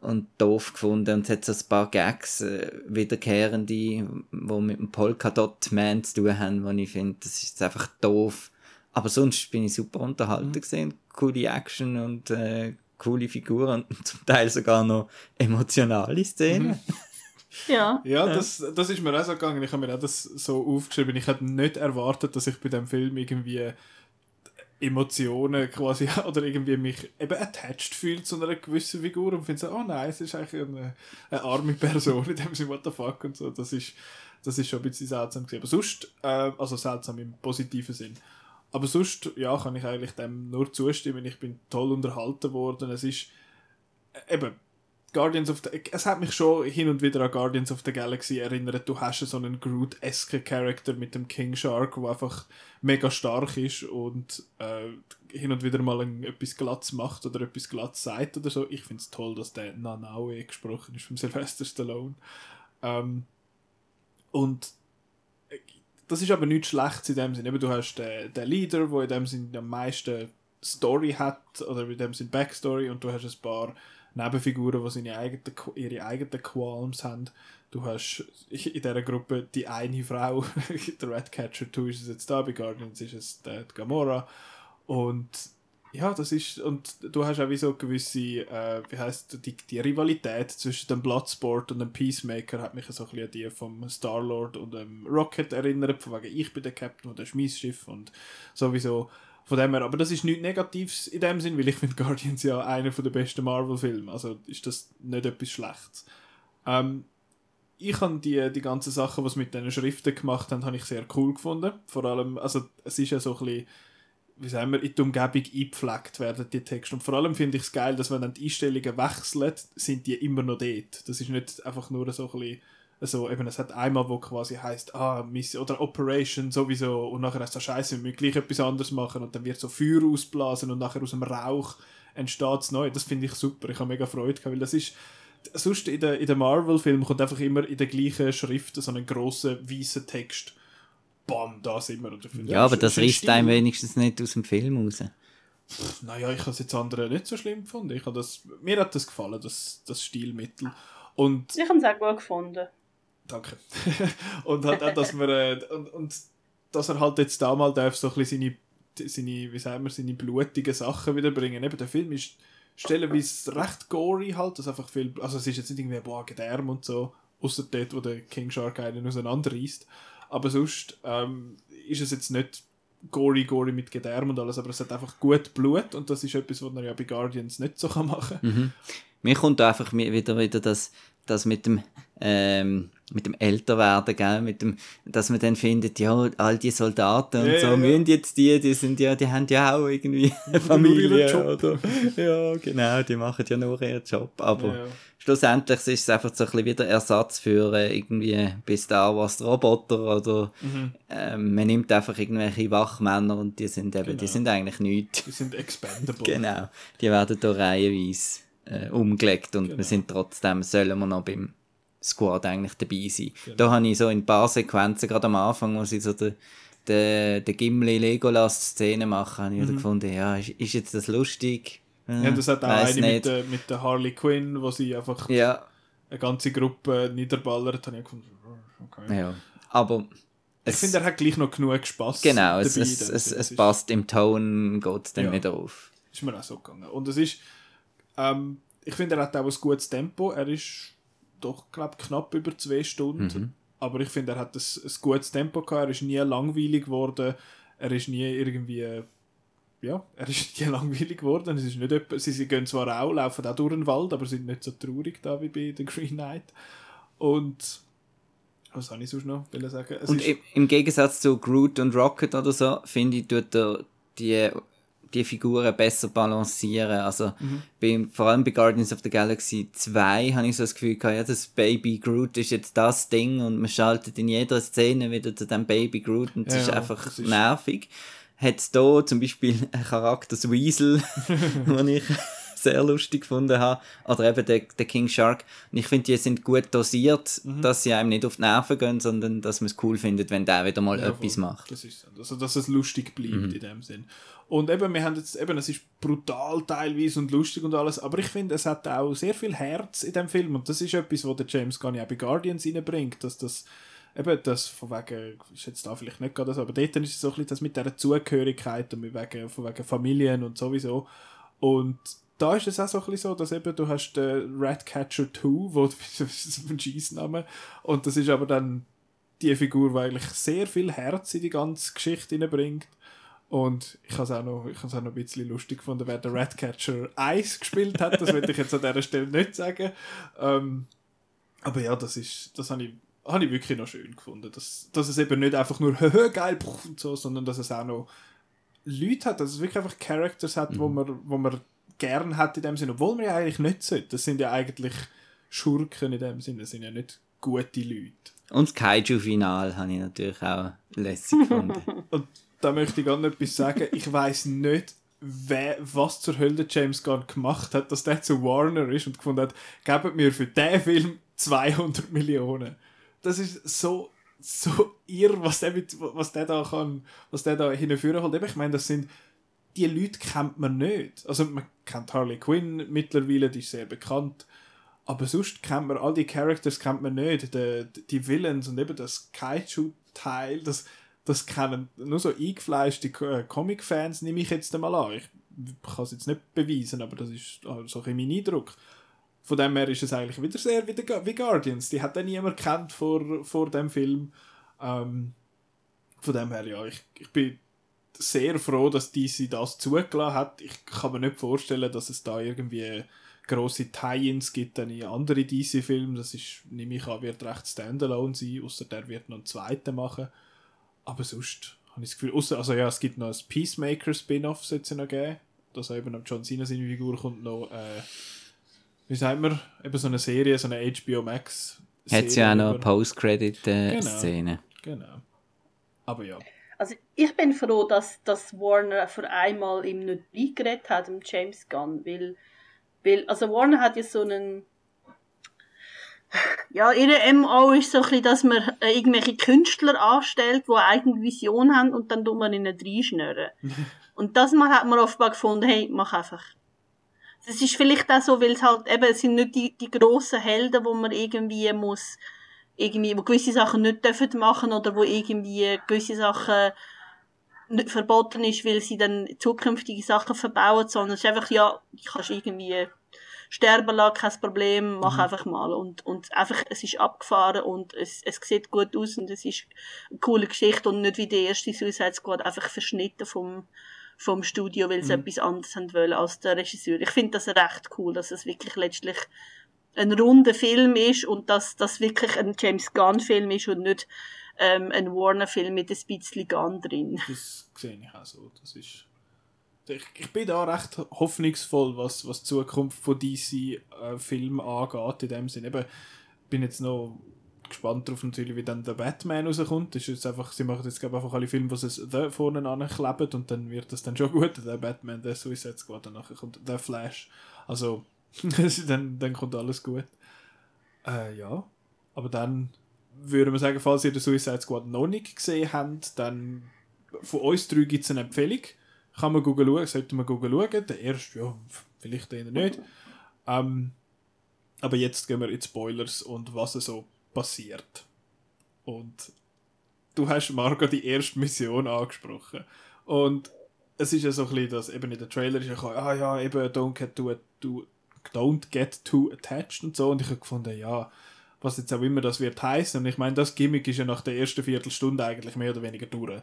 und doof gefunden und es hat so ein paar Gags äh, wiederkehrende, die mit dem Polkadot-Man zu tun haben, wo ich finde, das ist einfach doof. Aber sonst bin ich super unterhalten mhm. gesehen, coole Action und äh, coole Figuren und zum Teil sogar noch emotionale Szenen. Mhm. Ja. Ja, das, das ist mir auch so gegangen. Ich habe mir auch das so aufgeschrieben. Ich hätte nicht erwartet, dass ich bei dem Film irgendwie Emotionen quasi oder irgendwie mich eben attached fühlt zu einer gewissen Figur und finde so, oh nein, es ist eigentlich eine, eine arme Person in dem Sinne, what the fuck und so. Das ist, das ist schon ein bisschen seltsam gewesen. Aber sonst, äh, also seltsam im positiven Sinn. Aber sonst, ja, kann ich eigentlich dem nur zustimmen. Ich bin toll unterhalten worden. Es ist äh, eben Guardians of the... Es hat mich schon hin und wieder an Guardians of the Galaxy erinnert. Du hast so einen Groot-esque Charakter mit dem King Shark, der einfach mega stark ist und äh, hin und wieder mal ein, etwas Glatz macht oder etwas Glatz sagt oder so. Ich finde es toll, dass der Nanaue gesprochen ist vom Sylvester Stallone. Ähm, und das ist aber nichts Schlechtes in dem Sinne. Du hast den, den Leader, der in dem Sinne am meisten Story hat oder in dem Sinne Backstory und du hast ein paar Nebenfiguren, die seine eigenen, ihre eigenen Qualms haben. Du hast in dieser Gruppe die eine Frau, der Ratcatcher 2 ist es jetzt da, bei Guardians ist es die, die Gamora. Und ja, das ist, und du hast auch wie so gewisse, äh, wie heißt die, die Rivalität zwischen dem Bloodsport und dem Peacemaker hat mich so ein bisschen an die vom Star-Lord und dem Rocket erinnert, von wegen ich bin der Captain und der Schmiessschiff und sowieso von dem her, aber das ist nichts Negatives in dem Sinn, weil ich finde Guardians ja einer der besten Marvel-Filme, also ist das nicht etwas Schlechtes. Ähm, ich habe die, die ganzen Sachen, was mit diesen Schriften gemacht haben, habe ich sehr cool gefunden. Vor allem, also es ist ja so ein bisschen, wie sagen wir, in die Umgebung eingepflegt werden, die Texte. Und vor allem finde ich es geil, dass wenn dann die Einstellungen wechseln, sind die immer noch dort. Das ist nicht einfach nur so ein bisschen also eben, es hat einmal, wo quasi heißt, ah, Mission oder Operation sowieso und nachher heißt es, scheiße, wir müssen gleich etwas anderes machen und dann wird so Feuer ausblasen und nachher aus dem Rauch entsteht es neu. Das finde ich super, ich habe mega Freude gehabt, weil das ist, sonst in den in der Marvel-Film kommt einfach immer in der gleichen Schrift so ein grosser, weißer Text. Bam, da sind wir. Ja, aber das reißt einem wenigstens nicht aus dem Film raus. Naja, ich habe es jetzt andere nicht so schlimm gefunden. Ich das, mir hat das gefallen, das, das Stilmittel. Und ich habe es auch gut gefunden. Danke. und halt auch, dass man, äh, und, und dass er halt jetzt da mal darf, so ein bisschen seine, seine, wie sagen wir, seine blutigen Sachen wiederbringen. Eben, der Film ist stellenweise recht gory halt, dass einfach viel, also es ist jetzt nicht irgendwie, boah, Gedärm und so, außer dort, wo der King Shark einen auseinanderreißt. Aber sonst ähm, ist es jetzt nicht gory, gory mit Gedärm und alles, aber es hat einfach gut Blut und das ist etwas, was man ja bei Guardians nicht so machen kann. Mhm. Mir kommt einfach wieder, wieder das, das mit dem ähm, mit dem Älterwerden, gell, mit dem, dass man dann findet, ja, all die Soldaten und yeah, so, yeah. müssen jetzt die, die sind ja, die haben ja auch irgendwie eine Familie, oder? Ja, genau, die machen ja nur ihren Job, aber yeah. schlussendlich ist es einfach so ein bisschen wieder Ersatz für äh, irgendwie bei Star Wars Roboter oder mhm. ähm, man nimmt einfach irgendwelche Wachmänner und die sind eben, genau. die sind eigentlich nichts. Die sind expendable. genau, die werden da reihenweise äh, umgelegt und genau. wir sind trotzdem, sollen wir noch beim Squad eigentlich dabei sein. Genau. Da habe ich so in ein paar Sequenzen, gerade am Anfang, wo sie so den, den, den Gimli-Legolas-Szene machen, habe ich mhm. gefunden, ja, ist, ist, jetzt das lustig? Ja, ja das hat auch eine mit der, mit der Harley Quinn, wo sie einfach ja. eine ganze Gruppe niederballert, habe ich gefunden, okay. Ja, aber... Ich finde, er hat gleich noch genug Spaß. Genau, es, es, es, es passt im Ton, geht es dann ja, nicht auf. Ist mir auch so gegangen. Und es ist, ähm, ich finde, er hat auch ein gutes Tempo. Er ist doch, glaube knapp über zwei Stunden. Mhm. Aber ich finde, er hat ein, ein gutes Tempo gehabt. Er ist nie langweilig geworden. Er ist nie irgendwie. Ja, er ist nie langweilig geworden. Es ist nicht etwa, sie, sie gehen zwar auch, laufen auch durch den Wald, aber sind nicht so traurig da wie bei The Green Knight. Und. Was soll ich sonst noch sagen? Es und im Gegensatz zu Groot und Rocket oder so, finde ich, tut er die die Figuren besser balancieren. Also mhm. bei, vor allem bei Guardians of the Galaxy 2 habe ich so das Gefühl gehabt, ja, das Baby Groot ist jetzt das Ding und man schaltet in jeder Szene wieder zu dem Baby Groot und es ja, ist einfach ist nervig. Hat es da zum Beispiel einen Charakter, das Weasel, den ich sehr lustig gefunden habe. Oder eben der, der King Shark. Und ich finde, die sind gut dosiert, mhm. dass sie einem nicht auf die Nerven gehen, sondern dass man es cool findet, wenn der wieder mal ja, etwas voll. macht. Das ist also, dass es lustig bleibt mhm. in dem Sinn. Und eben, wir haben jetzt, eben, es ist brutal teilweise und lustig und alles, aber ich finde, es hat auch sehr viel Herz in dem Film und das ist etwas, was der James Gunn ja bei Guardians reinbringt, dass das eben das von wegen, ist jetzt da vielleicht nicht gerade so, aber dort ist es so ein bisschen das mit dieser Zugehörigkeit und mit wegen, von wegen Familien und sowieso. Und da ist es auch so ein bisschen so, dass eben du hast den Ratcatcher 2, wo das ist ein Scheißname und das ist aber dann die Figur, die eigentlich sehr viel Herz in die ganze Geschichte bringt und ich habe es auch, noch, auch noch ein bisschen lustig gefunden, wer der Ratcatcher 1 gespielt hat. Das will ich jetzt an dieser Stelle nicht sagen. Ähm, aber ja, das, ist, das habe ich, hab ich wirklich noch schön gefunden. Dass, dass es eben nicht einfach nur geil und so, sondern dass es auch noch Leute hat, dass es wirklich einfach Characters hat, Mhm. wo man, wo man gern hat in dem Sinne, obwohl man ja eigentlich nicht sollte. Das sind ja eigentlich Schurken in dem Sinne, das sind ja nicht gute Leute. Und das Kaiju-Final habe ich natürlich auch lässig gefunden. Und da möchte ich nicht etwas sagen. Ich weiß nicht, wer, was zur Hölle James Gunn gemacht hat, dass der zu Warner ist und gefunden hat, gebt mir für diesen Film 200 Millionen. Das ist so, so irr, was der, mit, was der da kann, was der da hinführen kann. Ich meine, das sind, die Leute kennt man nicht. Also man kennt Harley Quinn mittlerweile, die ist sehr bekannt. Aber sonst kennt man, all die Characters kennt man nicht. Die, die Villains und eben das Kaiju-Teil, das, das kennen nur so eingefleischte äh, Comic-Fans, nehme ich jetzt einmal an. Ich kann es jetzt nicht beweisen, aber das ist so ein bisschen mein Eindruck. Von dem her ist es eigentlich wieder sehr wie, wie Guardians. Die hat dann niemand kennt vor, vor dem Film. Ähm, von dem her, ja, ich, ich bin sehr froh, dass DC das zugelassen hat. Ich kann mir nicht vorstellen, dass es da irgendwie grosse Tie-Ins gibt dann in andere DC-Filme. Das ist, nehme ich an, wird recht standalone sein, außer der wird noch einen zweiten machen. Aber sonst habe ich das Gefühl, ausser, also ja, es gibt noch ein Peacemaker-Spin-Off, sollte es noch geben. Dass eben am John Cena seine Figur kommt noch, äh, wie sagt man, eben so eine Serie, so eine HBO Max. Hat ja auch noch eine über- Post-Credit-Szene. Genau. Aber ja. Also ich bin froh, dass, dass Warner für einmal ihm nicht reingeredet hat, dem James Gunn, weil, weil also Warner hat ja so einen ja, ihre MO ist so ein bisschen, dass man irgendwelche Künstler anstellt, die eine eigene Vision haben und dann tut man ihnen reinschnüren. und das mal hat man offenbar gefunden, hey, mach einfach. Das ist vielleicht auch so, weil es halt eben, es sind nicht die, die grossen Helden, wo man irgendwie muss, irgendwie, wo gewisse Sachen nicht dürfen machen oder wo irgendwie gewisse Sachen nicht verboten ist, weil sie dann zukünftige Sachen verbauen, sondern es ist einfach, ja, du kannst irgendwie sterben lassen, kein Problem, mach einfach mal. Und, und einfach, es ist abgefahren und es, es sieht gut aus und es ist eine coole Geschichte und nicht wie die erste Suicide Squad einfach verschnitten vom, vom Studio, weil sie etwas anderes haben wollen als der Regisseur. Ich finde das recht cool, dass es wirklich letztlich ein runder Film ist und dass das wirklich ein James Gunn Film ist und nicht ähm, ein Warner Film mit ein bisschen Gunn drin. Das sehe ich auch so. Das ist ich, ich bin da recht hoffnungsvoll, was, was die Zukunft von DC-Filmen angeht. In dem Sinne. Eben, bin jetzt noch gespannt darauf, natürlich, wie dann der Batman rauskommt. Das ist jetzt einfach, sie machen jetzt einfach alle Filme, wo sie The vorne ankleben und dann wird das dann schon gut. Der Batman, der Suicide Squad, dann nachher kommt der Flash. Also, dann, dann kommt alles gut. Äh, ja. Aber dann würde man sagen, falls ihr den Suicide Squad noch nicht gesehen habt, dann von uns drei gibt es eine Empfehlung. Kann man googeln schauen, sollte man googeln schauen. Der erste, ja, vielleicht eher nicht. Ähm, aber jetzt gehen wir in Spoilers und was so passiert. Und du hast, Marco, die erste Mission angesprochen. Und es ist ja so ein bisschen, dass eben in der Trailer ist ja ah ja, eben don't get too, too, don't get too attached und so. Und ich habe gefunden, ja, was jetzt auch immer das wird heißen. Und ich meine, das Gimmick ist ja nach der ersten Viertelstunde eigentlich mehr oder weniger durch.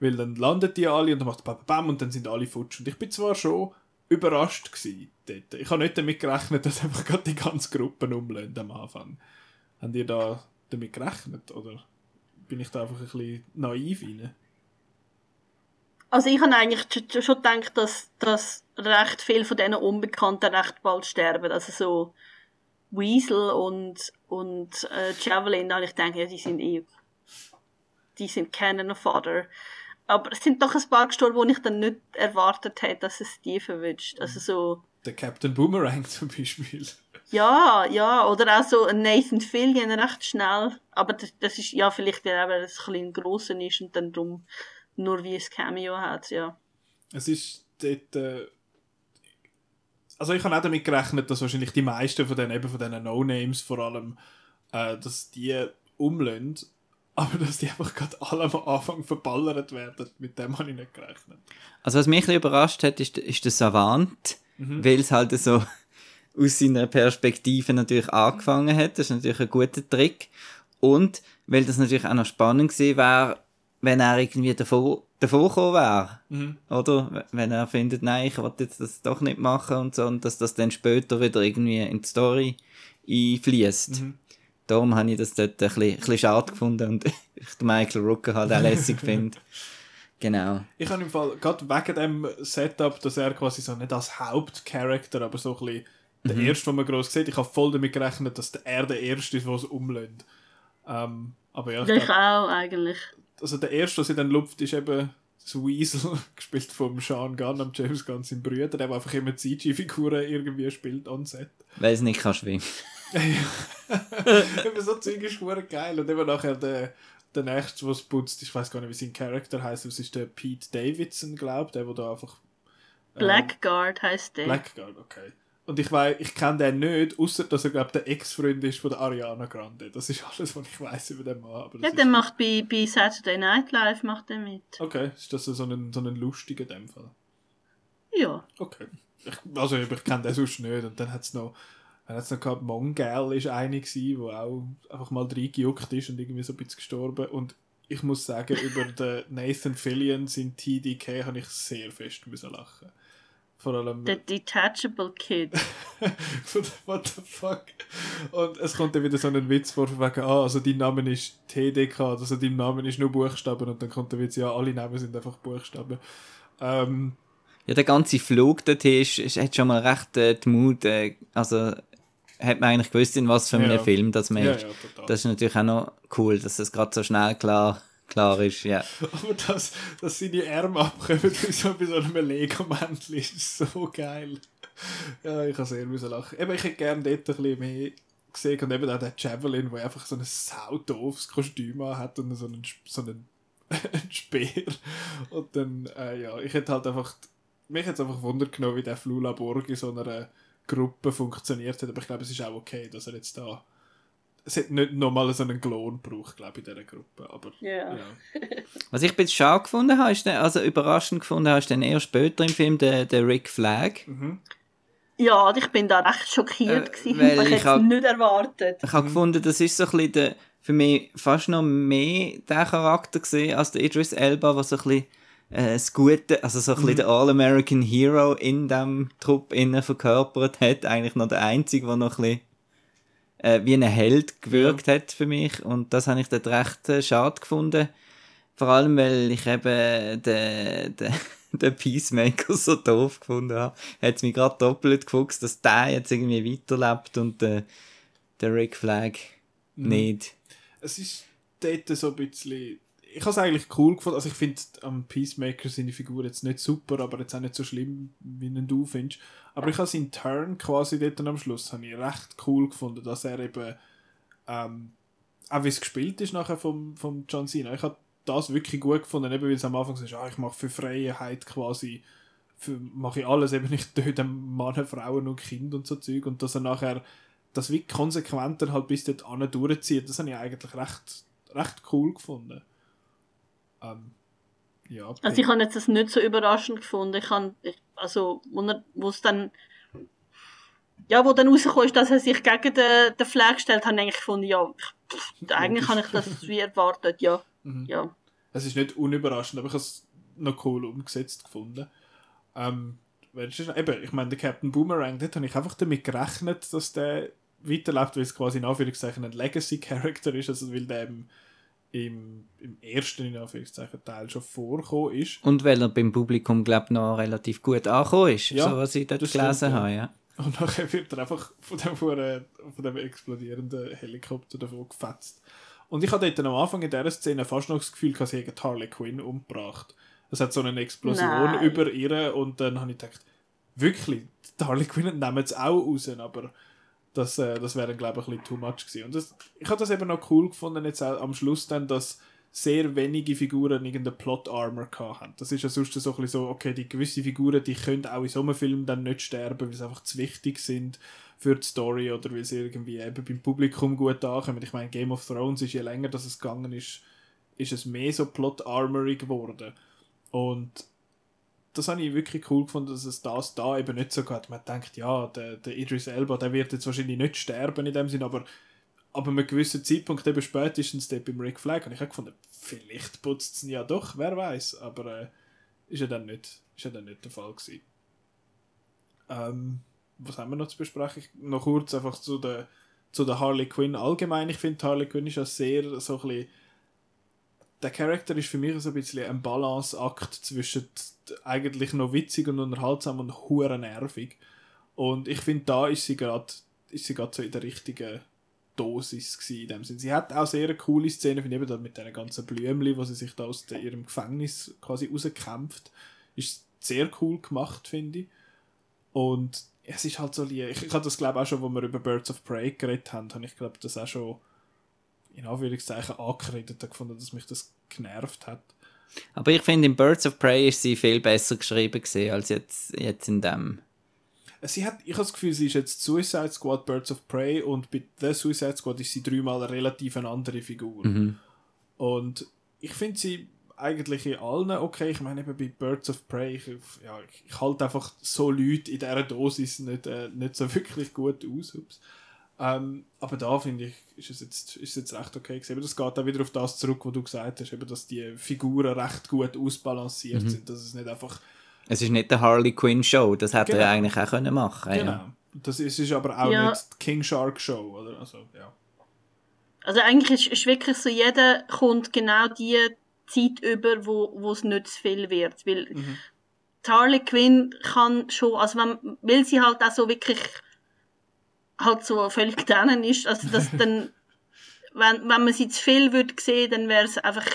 Weil dann landet die alle und dann macht bam, bam und dann sind alle futsch. Und ich bin zwar schon überrascht gewesen dort. Ich habe nicht damit gerechnet, dass einfach gerade die ganze Gruppe umlöhnt am Anfang. Habt ihr da damit gerechnet? Oder bin ich da einfach ein bisschen naiv rein? Also ich habe eigentlich schon gedacht, dass, dass recht viele von diesen Unbekannten recht bald sterben. Also so Weasel und, und äh, Javelin, da habe ich gedacht, ja, die sind eh, die sind Cannon Fodder. Aber es sind doch ein paar gestorben, wo ich dann nicht erwartet hätte, dass es die verwünscht. Also so, Der Captain Boomerang zum Beispiel. ja, ja, oder auch so ein Nathan Fillion recht schnell. Aber das, das ist, ja, vielleicht, weil er ein bisschen grosser ist und dann drum nur wie ein Cameo hat, ja. Es ist dort. Äh, also ich habe auch damit gerechnet, dass wahrscheinlich die meisten von denen, eben von diesen No-Names vor allem, äh, dass die umlösen. Aber dass die einfach gerade alle am Anfang verballert werden, mit dem habe ich nicht gerechnet. Also was mich ein überrascht hat, ist, ist der Savant, weil es halt so aus seiner Perspektive natürlich angefangen hat. Das ist natürlich ein guter Trick. Und weil das natürlich auch noch spannend gewesen wäre, wenn er irgendwie davor, davor gekommen wäre. Oder? Wenn er findet, nein, ich jetzt das doch nicht machen und so, und dass das dann später wieder irgendwie in die Story einfließt. Darum habe ich das dort ein bisschen, ein bisschen schade gefunden und ich den Michael Rooker halt auch lässig finde. Genau. Ich habe im Fall, gerade wegen dem Setup, dass er quasi so nicht als Hauptcharakter, aber so ein bisschen der Mhm. Erste, den man groß sieht, ich habe voll damit gerechnet, dass er der Erste ist, der es umlönt. Ähm, aber ja, ich ich glaub, auch eigentlich. Also der Erste, der sie dann lupft, ist eben das Weasel, gespielt vom Sean Gunn und James Gunn, sein Brüder, der einfach immer CG-Figuren irgendwie spielt on set. Weil es nicht kann schwimmen. eben so Zeug ist geil. Und eben nachher der, der Nächste, der es putzt, ich weiß gar nicht, wie sein Charakter heißt, das ist der Pete Davidson, glaube ich, der, der da einfach. äh, Blackguard heisst der. Blackguard, okay. Und ich weiß, ich kenne den nicht, außer dass er, glaube der Ex-Freund ist von der Ariana Grande. Das ist alles, was ich weiß über den Mann. Ja, der macht bei, bei Saturday Night Live macht er mit. okay, ist das so ein, so ein lustiger in dem Fall? Ja. Okay. Ich, also ich, kenne den sonst nicht. Und dann hat es noch, dann hat's noch gehabt, Mongal ist eine gewesen, wo auch einfach mal reingejuckt ist und irgendwie so ein bisschen gestorben. Und ich muss sagen, über den Nathan Fillion, sein TDK, habe ich sehr fest müssen lachen. Vor allem... Der Detachable Kid. What the fuck? Und es kommt dann wieder so ein Witz vor, von wegen, ah, also dein Name ist TDK, also dein Name ist nur Buchstaben und dann kommt der Witz, ja, alle Namen sind einfach Buchstaben. Ähm, Ja, der ganze Flug dorthin ist, ist, hat schon mal recht äh, die Mut, äh, also hat man eigentlich gewusst, in was für einem Ja. Film das man ja, ist. ja. Das ist natürlich auch noch cool, dass das gerade so schnell klar, klar ist, ja. Aber dass, dass seine Arme abkommen so bei so einem Lego-Mäntel ist so geil. Ja, ich habe sehr müssen lachen. Eben, ich hätte gerne dort ein bisschen mehr gesehen und eben auch der Javelin, der einfach so ein saudoofes Kostüm hat und so einen, so einen, Speer. Und dann, äh, ja, ich hätte halt einfach, mich hätte einfach Wunder genommen, wie der Flula Borg in so einer Gruppe funktioniert hat, aber ich glaube, es ist auch okay, dass er jetzt da es hat nicht nochmal so einen Klon gebraucht, glaube ich, in dieser Gruppe, aber Ja. ja. Was ich ein bisschen schade gefunden habe, ist, also überraschend gefunden habe, ist dann eher später im Film der, der Rick Flag. Mhm. Ja, ich bin da recht schockiert, Äh, gewesen, weil ich ich es nicht erwartet. Ich habe gefunden, das ist so ein bisschen der, für mich fast noch mehr der Charakter gesehen als der Idris Elba, was so ein bisschen äh, das Gute, also so ein bisschen der All-American Hero in dem Trupp innen verkörpert hat. Eigentlich noch der Einzige, der noch ein bisschen äh, wie ein Held gewirkt hat für mich. Und das habe ich dort recht äh, schade gefunden. Vor allem, weil ich eben den, den, den Peacemaker so doof gefunden habe. Hat es mich gerade doppelt gefuchst, dass der jetzt irgendwie weiterlebt und der, der Rick Flag nicht. es ist dort so ein bisschen. Ich habe es eigentlich cool gefunden. Also ich finde am Peacemaker seine Figur jetzt nicht super, aber jetzt auch nicht so schlimm, wie ihn du findest. Aber ich habe seinen Turn quasi dort am Schluss habe ich recht cool gefunden, dass er eben ähm, auch wie es gespielt ist nachher vom, vom John Cena. Ich habe das wirklich gut gefunden, eben weil es am Anfang so ist, ah, ich mache für Freiheit quasi für, mache ich alles, eben ich töte Männer, Frauen und Kinder und so Zeug und dass er nachher das wie konsequenter halt bis dort an durchzieht, das habe ich eigentlich recht, recht cool gefunden. Ähm, ja, Also ich habe jetzt das nicht so überraschend gefunden. Ich habe, ich- also, wo es dann, ja, wo dann rausgekommen ist, dass er sich gegen den, den Flag stellt, habe ich eigentlich gefunden, ja, pff, eigentlich habe ich das wie erwartet, ja. Mhm. ja. Es ist nicht unüberraschend, aber ich habe es noch cool umgesetzt gefunden. Ähm, eben, ich meine, der Captain Boomerang, dort habe ich einfach damit gerechnet, dass der weiterläuft, weil es quasi in Anführungszeichen ein Legacy-Character ist, also weil der im, im, im ersten in Anführungszeichen Teil schon vorgekommen ist. Und weil er beim Publikum, glaube ich, noch relativ gut angekommen ist, Ja, so was ich dort gelesen stimmt, habe. Ja. Und nachher wird er einfach von dem, von dem, von dem explodierenden Helikopter davon gefetzt. Und ich hatte dort am Anfang in dieser Szene fast noch das Gefühl, dass sie Harley Quinn umgebracht. Es hat so eine Explosion Nein. über ihr und dann habe ich gedacht, wirklich, die Harley Quinn nehmen es auch raus, aber das, äh, das wäre, glaube ich, ein bisschen too much gewesen. Und das, ich habe das eben noch cool gefunden, jetzt am Schluss dann, dass sehr wenige Figuren irgendeine Plot-Armor hatten. Das ist ja sonst so ein so, okay, die gewisse Figuren, die können auch in so einem Film dann nicht sterben, weil sie einfach zu wichtig sind für die Story oder weil sie irgendwie eben beim Publikum gut ankommen. Ich meine, Game of Thrones ist, je länger das es gegangen ist, ist es mehr so Plot-Armory geworden. Und das habe ich wirklich cool gefunden, dass es das da eben nicht so geht. Man denkt, ja, der, der Idris Elba, der wird jetzt wahrscheinlich nicht sterben in dem Sinn, aber aber einem gewissen Zeitpunkt, eben spätestens dort beim Rick Flag, und ich habe gefunden, vielleicht putzt es ihn ja doch, wer weiß, aber äh, ist ja dann nicht, ist ja dann nicht der Fall gewesen. Ähm, was haben wir noch zu besprechen? Noch kurz einfach zu der, zu der Harley Quinn allgemein. Ich finde, Harley Quinn ist ja sehr so ein bisschen der Charakter ist für mich so ein bisschen ein Balanceakt zwischen eigentlich noch witzig und unterhaltsam und hure nervig. Und ich finde, da ist sie gerade ist sie gerade so in der richtigen Dosis gewesen, in dem Sinn. Sie hat auch sehr coole Szene, finde ich, eben mit diesen ganzen Blümchen, wo sie sich da aus ihrem Gefängnis quasi rauskämpft. Ist sehr cool gemacht, finde ich. Und es ist halt so, ich, ich habe das glaube auch schon, wo wir über Birds of Prey geredet haben, habe ich glaube das auch schon in Anführungszeichen angekredet gefunden, dass mich das genervt hat. Aber ich finde, in Birds of Prey ist sie viel besser geschrieben gesehen als jetzt, jetzt in dem. Sie hat, ich habe das Gefühl, sie ist jetzt Suicide Squad, Birds of Prey und bei The Suicide Squad ist sie dreimal eine relativ eine andere Figur. Mhm. Und ich finde sie eigentlich in allen okay. Ich meine, eben bei Birds of Prey, ich, ja, ich halte einfach so Leute in dieser Dosis nicht, äh, nicht so wirklich gut aus. Ups. Ähm, aber da finde ich, ist es, jetzt, ist es jetzt recht okay gewesen. Aber das geht auch wieder auf das zurück, was du gesagt hast, eben, dass die Figuren recht gut ausbalanciert Mhm. sind, dass es nicht einfach... Es ist nicht der Harley Quinn Show, das hätte Genau. er eigentlich auch können machen Genau. Ja. Das ist, ist aber auch Ja. nicht die King Shark Show, oder? Also, ja. Also eigentlich ist, ist wirklich so, jeder kommt genau die Zeit über, wo wo es nicht zu viel wird. Weil Mhm. die Harley Quinn kann schon, also wenn, weil sie halt auch so wirklich halt so völlig drinnen ist, also dass dann, wenn, wenn man sie zu viel würde sehen, dann wäre es einfach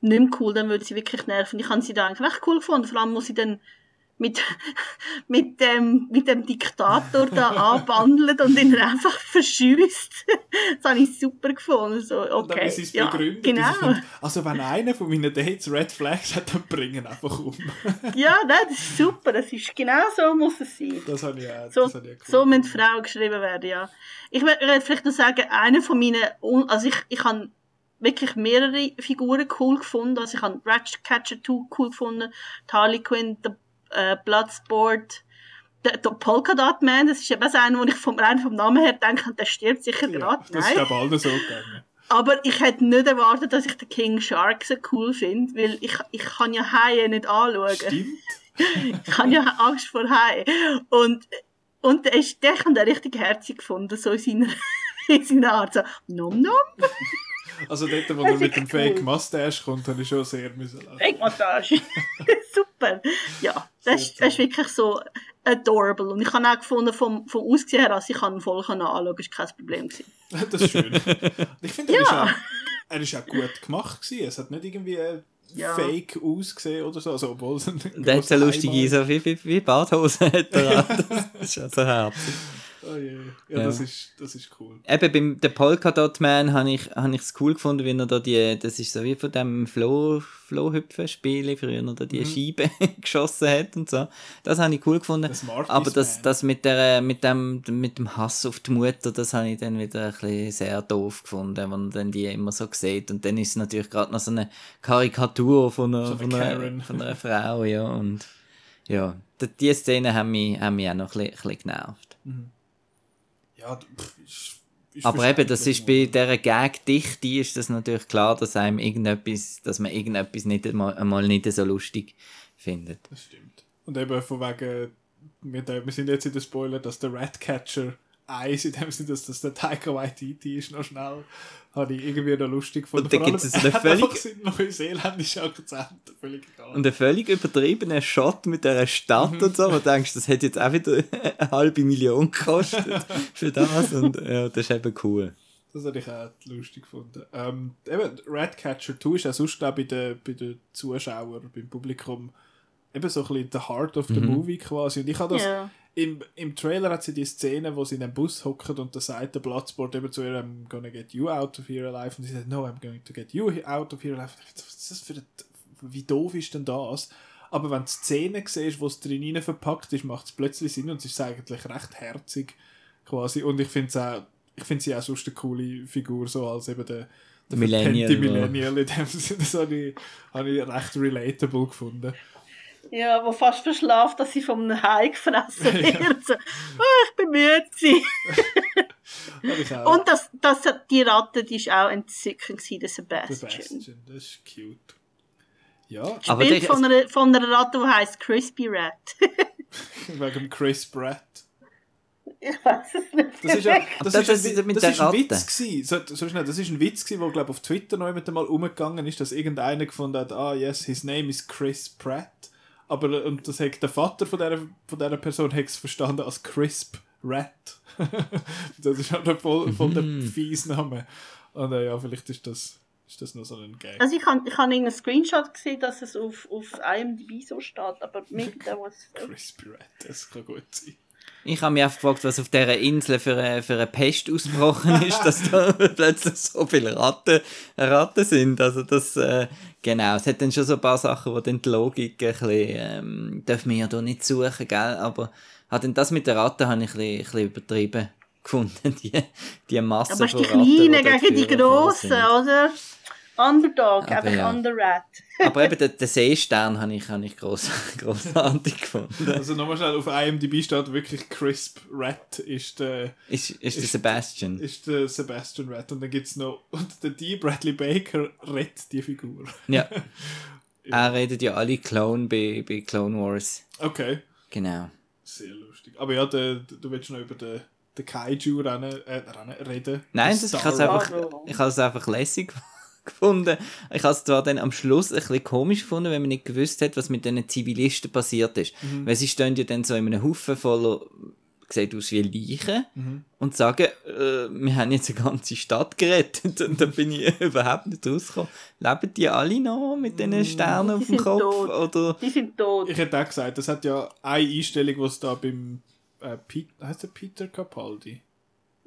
nicht mehr cool, dann würde sie wirklich nerven. Ich habe sie da eigentlich echt cool gefunden, vor allem muss sie dann mit, mit, dem, mit dem Diktator da anbandeln und ihn einfach verschüsst. das habe ich super gefunden. So, Und dann, okay, sie es ja, begründet. genau. finde, Also, wenn einer von meinen Dates Red Flags hat, dann bringen einfach um. Ja, nein, das ist super. Das ist genau so muss es sein. Das habe ich auch. So, das habe ich auch cool so müssen. Frauen geschrieben werden, ja. Ich werde werd vielleicht noch sagen, eine von meinen, also ich, ich habe wirklich mehrere Figuren cool gefunden. Also ich habe Ratcatcher 2 cool gefunden, Harley Quinn, der äh, Bloodsport, der, der Polka Dot Man, das ist eben so einer, wo ich vom, rein vom Namen her denke, der stirbt sicher Ja, gerade. das ist, ich, allen so gegangen. Aber ich hätte nicht erwartet, dass ich den King Shark so cool finde, weil ich, ich kann ja Haie nicht anschauen. Stimmt. Ich habe ja Angst vor Haien. Und, und der ist, der hat er richtig herzig gefunden, so in seiner, in seiner Art. So, nom nom, Also dort, wo Das er mit dem cool. Fake Mustache kommt, habe ich schon sehr müssen lachen. Fake-Massage. Super. Ja, das ist, das ist wirklich so adorable. Und ich habe auch gefunden, vom, vom Aussehen her, also ich kann ihn voll anschauen, das war kein Problem. Gewesen. Das ist schön. Ich finde, er, ist Ja. auch, er ist auch gut gemacht gewesen. Es hat nicht irgendwie Ja. fake ausgesehen oder so. Also, obwohl es ein Der hat so lustige, so wie, wie, wie Badhose hat er. Das ist ja so herzig. Oh je. Ja, Ja. Das, ist, das ist cool. Eben beim der Polka Dot Man habe ich es cool gefunden, wie er da die das ist so wie von dem Spiele früher da die Scheibe geschossen hat und so. Das habe ich cool gefunden. Aber das das mit der mit dem mit dem Hass auf die Mutter, das habe ich dann wieder ein bisschen sehr doof gefunden, wenn man dann die immer so sieht und dann ist es natürlich gerade noch so eine Karikatur von einer, So von, einer von einer Frau, ja und ja, die, Szenen haben mich, haben mich auch noch ein bisschen, ein bisschen genervt. Ja, ist, ist Aber eben, das ist bei dieser Gag-Dichte ist das natürlich klar, dass einem irgendetwas, dass man irgendetwas nicht einmal, einmal nicht so lustig findet. Das stimmt. Und eben von wegen, wir, wir sind jetzt in der Spoiler, dass der Ratcatcher 1, in dem Sinne, dass das der Taika Waititi ist, noch schnell, habe ich irgendwie noch lustig gefunden. Und dann Vor gibt's allem, so eine er hat völlig- einfach seinen neuseeländischen Akzent, völlig egal. Und ein völlig übertriebener Shot mit dieser Stadt und so, wo du denkst, das hätte jetzt auch wieder eine halbe Million gekostet für das. Und ja, das ist eben cool. Das habe ich auch lustig gefunden. Ähm, eben, Ratcatcher 2 ist auch sonst auch bei den, bei den Zuschauern, beim Publikum, eben so ein bisschen the heart of the movie quasi. Und ich habe das, Ja. Im, im Trailer hat sie die Szene, wo sie in einem Bus hockt und da sagt der Bloodsport eben zu ihr, I'm gonna get you out of here alive. Und sie sagt, no, I'm going to get you out of here alive. Was ist das für ein, wie doof ist denn das? Aber wenn du die Szene siehst, wo es drin rein verpackt ist, macht es plötzlich Sinn und es ist eigentlich recht herzig quasi. Und ich finde auch, ich finde sie auch sonst eine coole Figur, so als eben der, der Millennial. Millennial in dem Sinne. Das habe ich, habe ich recht relatable gefunden. Ja, wo fast verschlaft, dass sie vom einem Hai gefressen wird. So, oh, ich bin müde. auch. Und das, das, die Ratte, die ist auch entzückend der Sebastian. Bastion, das ist cute. Ja, Aber Bild der- von einer, von einer Ratte, die heisst Crispy Rat. wegen Chris Pratt. Ich weiß es nicht. Das ist ja, das das ist, ist ein, das ist ein. Witz gewesen. So, so schnell, das ist ein Witz gewesen, wo glaube auf Twitter noch jemand mal umgegangen ist, dass irgendeiner gefunden hat, ah yes, his name is Chris Pratt. Aber und das hat der Vater von dieser, von dieser Person hat es verstanden als Crisp Rat. das ist halt ein voll, voll der Mhm. fies Name. Und äh, ja, vielleicht ist das, ist das noch so ein Gag. Also ich habe ich hab einen Screenshot gesehen, dass es auf, auf IMDb so steht, aber maybe that was... Crispy Rat, das kann gut sein. Ich habe mich auch gefragt, was auf dieser Insel für eine, für eine Pest ausgebrochen ist, dass da plötzlich so viele Ratten, Ratten sind. Also das, äh, genau, es hat dann schon so ein paar Sachen, wo dann die Logik ein bisschen, ähm, dürfen wir ja da nicht suchen, gell, aber hat denn das mit den Ratten habe ich ein bisschen, ein bisschen übertrieben gefunden, die, die Masse Aber es ist die Kleinen gegen die Grossen, oder? Underdog, Aber einfach ja. Underrat. Aber eben den, den Seestern habe ich, habe ich gross, grossartig gefunden. Also nochmal schnell, auf IMDb steht wirklich Crisp Rat ist der, Ist, ist der Ist- Sebastian. ist der Sebastian Rat. Und dann gibt es noch, und der D. Bradley Baker rettet die Figur. Ja. Er redet ja alle Clone bei, bei Clone Wars. Okay. Genau. Sehr lustig. Aber ja, der, der- du willst noch über den, den Kaiju rennen, äh, rennen, reden. Nein, das, ich habe es einfach, ich einfach lässig gefunden. Ich habe es zwar dann am Schluss ein bisschen komisch gefunden, wenn man nicht gewusst hat, was mit diesen Zivilisten passiert ist. Mhm. Weil sie stehen ja dann so in einem Haufen voller, sieht aus wie Leichen, Mhm. und sagen, äh, wir haben jetzt eine ganze Stadt gerettet. Und da bin ich überhaupt nicht rausgekommen. Leben die alle noch mit diesen Sternen auf Die dem sind Kopf? tot. Oder? Die sind tot. Ich hätte auch gesagt, das hat ja eine Einstellung, die es da beim äh, Pete, heißt der Peter Capaldi?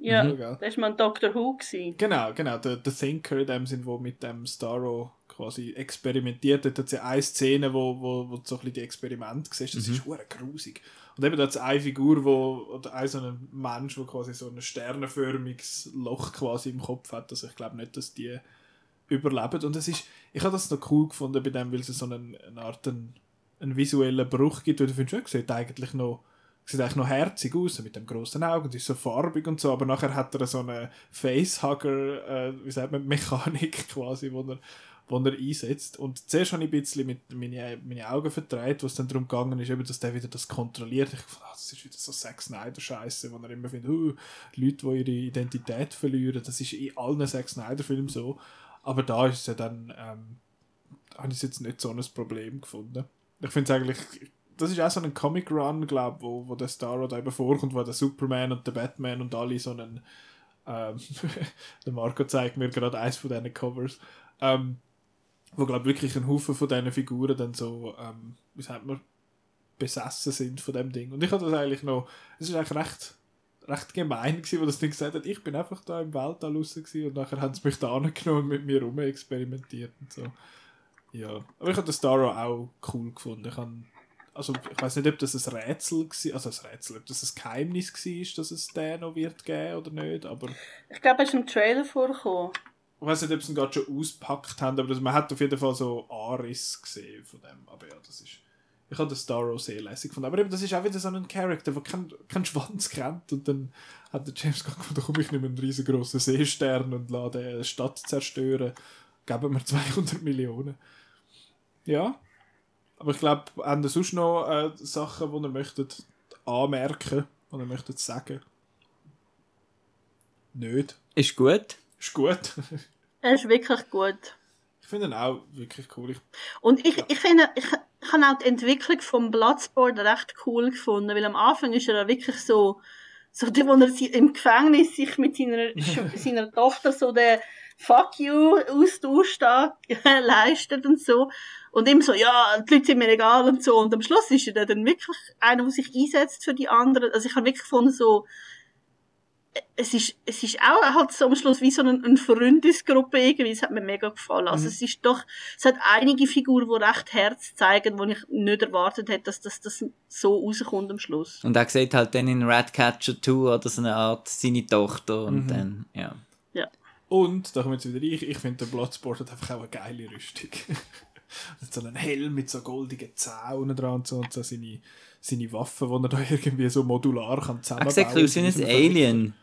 Ja, Mhm, gell? das war mal Doctor Who. Gewesen. Genau, genau, der, der Thinker in dem Sinn, wo mit dem Starro quasi experimentiert. Hat es ja eine Szene, wo, wo, wo du so ein bisschen die Experimente siehst, das ist hure grusig. Und eben da hat es eine Figur, wo, oder ein so ein Mensch, der quasi so ein sternenförmiges Loch quasi im Kopf hat. Also ich glaube nicht, dass die überleben. Und es ist, ich habe das noch cool gefunden bei dem, weil es so einen, eine Art einen, einen visuellen Bruch gibt, weil du findest, ja, sieht eigentlich noch sieht eigentlich noch herzig aus, mit dem grossen Auge und ist so farbig und so, aber nachher hat er so eine Facehugger, äh, wie sagt man, Mechanik quasi, wo er, wo er einsetzt. Und zuerst habe ich ein bisschen mit meine, meine Augen verdreht, wo es dann darum gegangen ist, eben, dass der wieder das kontrolliert. Ich dachte, das ist wieder so Zack Snyder-Scheiße, wo er immer findet, uh, Leute, die ihre Identität verlieren, das ist in allen Zack Snyder-Filmen so. Aber da ist es ja dann, ähm, habe ich es jetzt nicht so ein Problem gefunden. Ich finde es eigentlich, das ist auch so ein Comic-Run, glaube ich, wo, wo der Starro da eben vorkommt, wo der Superman und der Batman und alle so einen, ähm, der Marco zeigt mir gerade eins von diesen Covers, ähm, wo, glaube ich, wirklich ein Haufen von diesen Figuren dann so, ähm, wie sagt man, besessen sind von dem Ding. Und ich hatte das eigentlich noch, es ist eigentlich recht, recht gemein gewesen, wo das Ding gesagt hat, ich bin einfach da im Weltall raus gewesen und nachher haben sie mich da angenommen und mit mir rum experimentiert und so. Ja, aber ich habe den Starro auch cool gefunden. Ich habe, also ich weiß nicht, ob das ein Rätsel war, also ein Rätsel, ob das ein Geheimnis war, dass es den noch wird geben oder nicht, aber Ich glaube, er ist im Trailer vorgekommen. ich weiß nicht, ob sie ihn gerade schon ausgepackt haben, aber das, man hat auf jeden Fall so Aris gesehen von dem. Aber ja, das ist. Ich habe den Starro sehr lässig gefunden. Aber eben, das ist auch wieder so ein Charakter, der keinen keinen Schwanz kennt. Und dann hat der James Gunn gefunden, komm, ich nehme einen riesengroßen Seestern und lasse eine Stadt zerstören. Geben wir 200 Millionen. Ja. Aber ich glaube, haben sonst noch äh, Sachen, die ihr möchtet anmerken, die ihr möchtet sagen? Nicht. Ist gut. Ist gut. Er ist wirklich gut. Ich finde ihn auch wirklich cool. Ich, Und ich, ich finde, ich, ich habe auch die Entwicklung vom Bloodsport recht cool gefunden, weil am Anfang ist er ja wirklich so, so der, wo er im Gefängnis sich mit seiner, seiner Tochter so den Fuck you Austausch da leistet und so. Und immer so, ja, die Leute sind mir egal und so. Und am Schluss ist er dann wirklich einer, der sich einsetzt für die anderen. Also ich habe wirklich gefunden, so, es ist, es ist auch halt so am Schluss wie so eine, eine Freundesgruppe irgendwie. Es hat mir mega gefallen. Also es ist doch, es hat einige Figuren, die recht Herz zeigen, wo ich nicht erwartet hätte, dass das, das so rauskommt am Schluss. Und er sieht halt dann in Ratcatcher 2 oder so eine Art seine Tochter und dann, ja. und, da kommen jetzt wieder ich, ich finde, der Bloodsport hat einfach auch eine geile Rüstung. So einen Helm mit so goldigen Zähnen dran und so, und so seine, seine Waffen, die er da irgendwie so modular kann zusammenbauen bisschen aus wie ein Alien.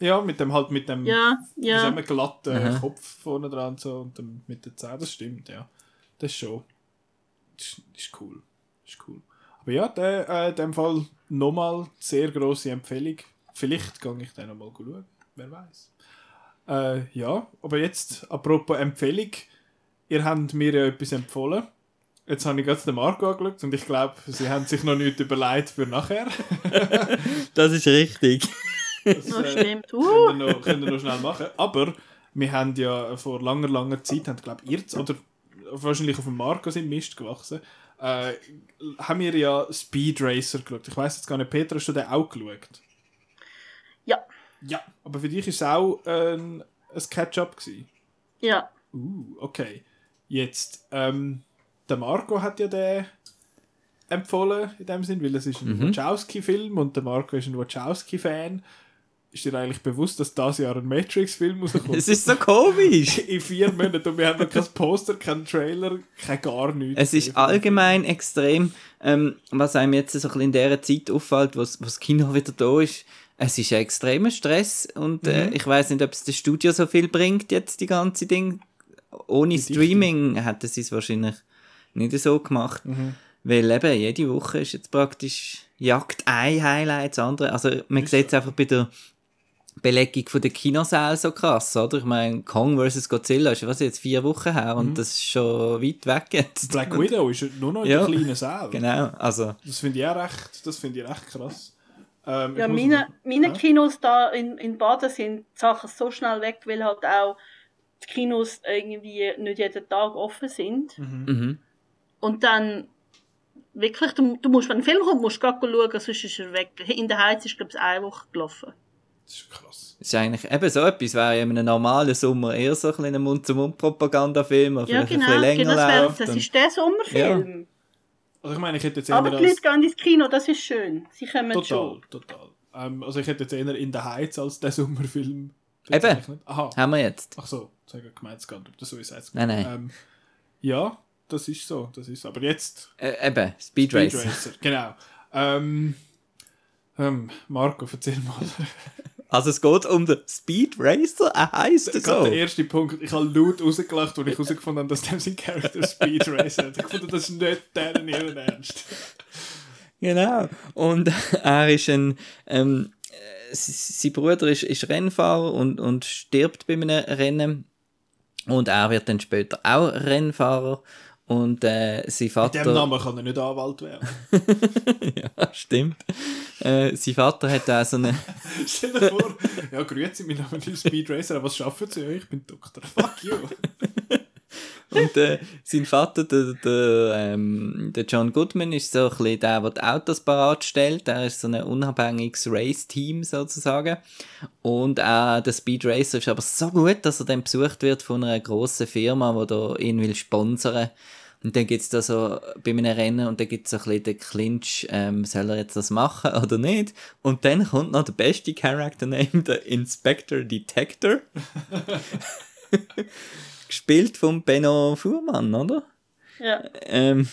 Ja, mit dem halt mit dem Ja, ja. glatten Aha. Kopf vorne dran und so und dem, mit den Zähnen, das stimmt, ja. Das ist schon, das ist, cool, ist cool. Aber ja, der, äh, in dem Fall nochmal sehr grosse Empfehlung. Vielleicht gehe ich dann noch mal schauen. Wer weiß. Äh, ja, aber jetzt, apropos Empfehlung. Ihr habt mir ja etwas empfohlen. Jetzt habe ich gerade den Marco angeschaut und ich glaube, sie haben sich noch nicht überlegt für nachher. Das ist richtig. Das, Das äh, stimmt. können, Uh, wir noch, können wir noch schnell machen. Aber wir haben ja vor langer, langer Zeit, haben, glaube ihr oder wahrscheinlich auf dem Marco sind Mist gewachsen, äh, haben wir ja Speed Racer geschaut. Ich weiß jetzt gar nicht, Peter, hast du den auch geschaut? ja, Ja. Aber für dich war es auch äh, ein Catch-up ja. Uh, okay. Jetzt, ähm, der Marco hat ja den empfohlen, in dem Sinn, weil es ist ein Mhm. Wachowski-Film und der Marco ist ein Wachowski-Fan. Ist dir eigentlich bewusst, dass das Jahr ein Matrix-Film rauskommt? Es ist so komisch. in vier Monaten und wir haben noch kein Poster, kein Trailer, kein gar nichts. Es ist allgemein extrem, ähm, was einem jetzt so ein bisschen in dieser Zeit auffällt, wo das Kino wieder da ist. Es ist ein extremer Stress und Mhm. äh, ich weiß nicht, ob es das Studio so viel bringt, jetzt die ganze Ding. Ohne Die Dichte. Streaming hätten sie es wahrscheinlich nicht so gemacht. Mhm. Weil eben jede Woche ist jetzt praktisch jagt ein Highlight das andere. Also man Ist sieht es einfach bei der Belegung von der Kinosäle so krass, oder? Ich meine, Kong vs. Godzilla ist was jetzt vier Wochen her Mhm. und das ist schon weit weg jetzt. Black Widow ist nur noch in Ja. der kleinen Saal. Genau, also Das finde ich auch recht, das finde ich recht krass. Ähm, Ja, meine, meine Ja. Kinos da in, in Baden sind die Sachen so schnell weg, weil halt auch die Kinos irgendwie nicht jeden Tag offen sind. mhm. Und dann wirklich, du, du musst, wenn ein Film kommt, musst du schauen, sonst ist er weg. In der Heiz ist, glaube ich, eine Woche gelaufen. Das ist krass. Das ist eigentlich eben so etwas, wäre ja in einem normalen Sommer eher so ein Mund-zu-Mund-Propagandafilm, Ja, vielleicht genau. ein bisschen länger genau das, wär, läuft. das und- ist der Sommerfilm. Also ich meine, ich hätte jetzt Aber die. Leute gehen ins Kino, das ist schön. Sie kommen Total, schon. total. Ähm, also ich hätte jetzt eher in der Heiz als den Sommerfilm Eben. Aha. Haben wir jetzt. Ach so, nicht, ob das so ist. Nein, nein. Ähm, ja, das ist so, das ist so. Aber jetzt Äh, eben, Speed, Speed Racer. Racer, genau. Ähm, ähm, Marco, erzähl mal. Also es geht um den Speed Racer, er heisst er Gerade so. der erste Punkt, ich habe laut rausgelacht, als ich herausgefunden habe, dass dem sein Charakter Speed Racer hat. Ich fand, das ist nicht deren ihren Ernst. Genau. Und er ist ein, ähm, äh, sein Bruder ist, ist Rennfahrer und, und stirbt bei einem Rennen. Und er wird dann später auch Rennfahrer. Und äh, sein Mit Vater. dem Namen kann er nicht Anwalt werden. ja, stimmt. Äh, sein Vater hat auch so eine. Stell dir vor, ja, grüezi, mein Name ist Speed Racer, aber was schaffen Sie? Ich bin Doktor. Fuck you. Und äh, sein Vater, der, der, ähm, der John Goodman, ist so ein bisschen der, der die Autos parat stellt. Er ist so ein unabhängiges Race-Team sozusagen. Und auch der Speed Racer ist aber so gut, dass er dann besucht wird von einer grossen Firma, die da ihn will sponsern und dann gibt es da so bei einem Rennen und dann gibt es so ein bisschen den Clinch, ähm, soll er jetzt das machen oder nicht? Und dann kommt noch der beste Character Name, der Inspector Detector. Gespielt von Benno Fuhrmann, oder? Ja. Ähm,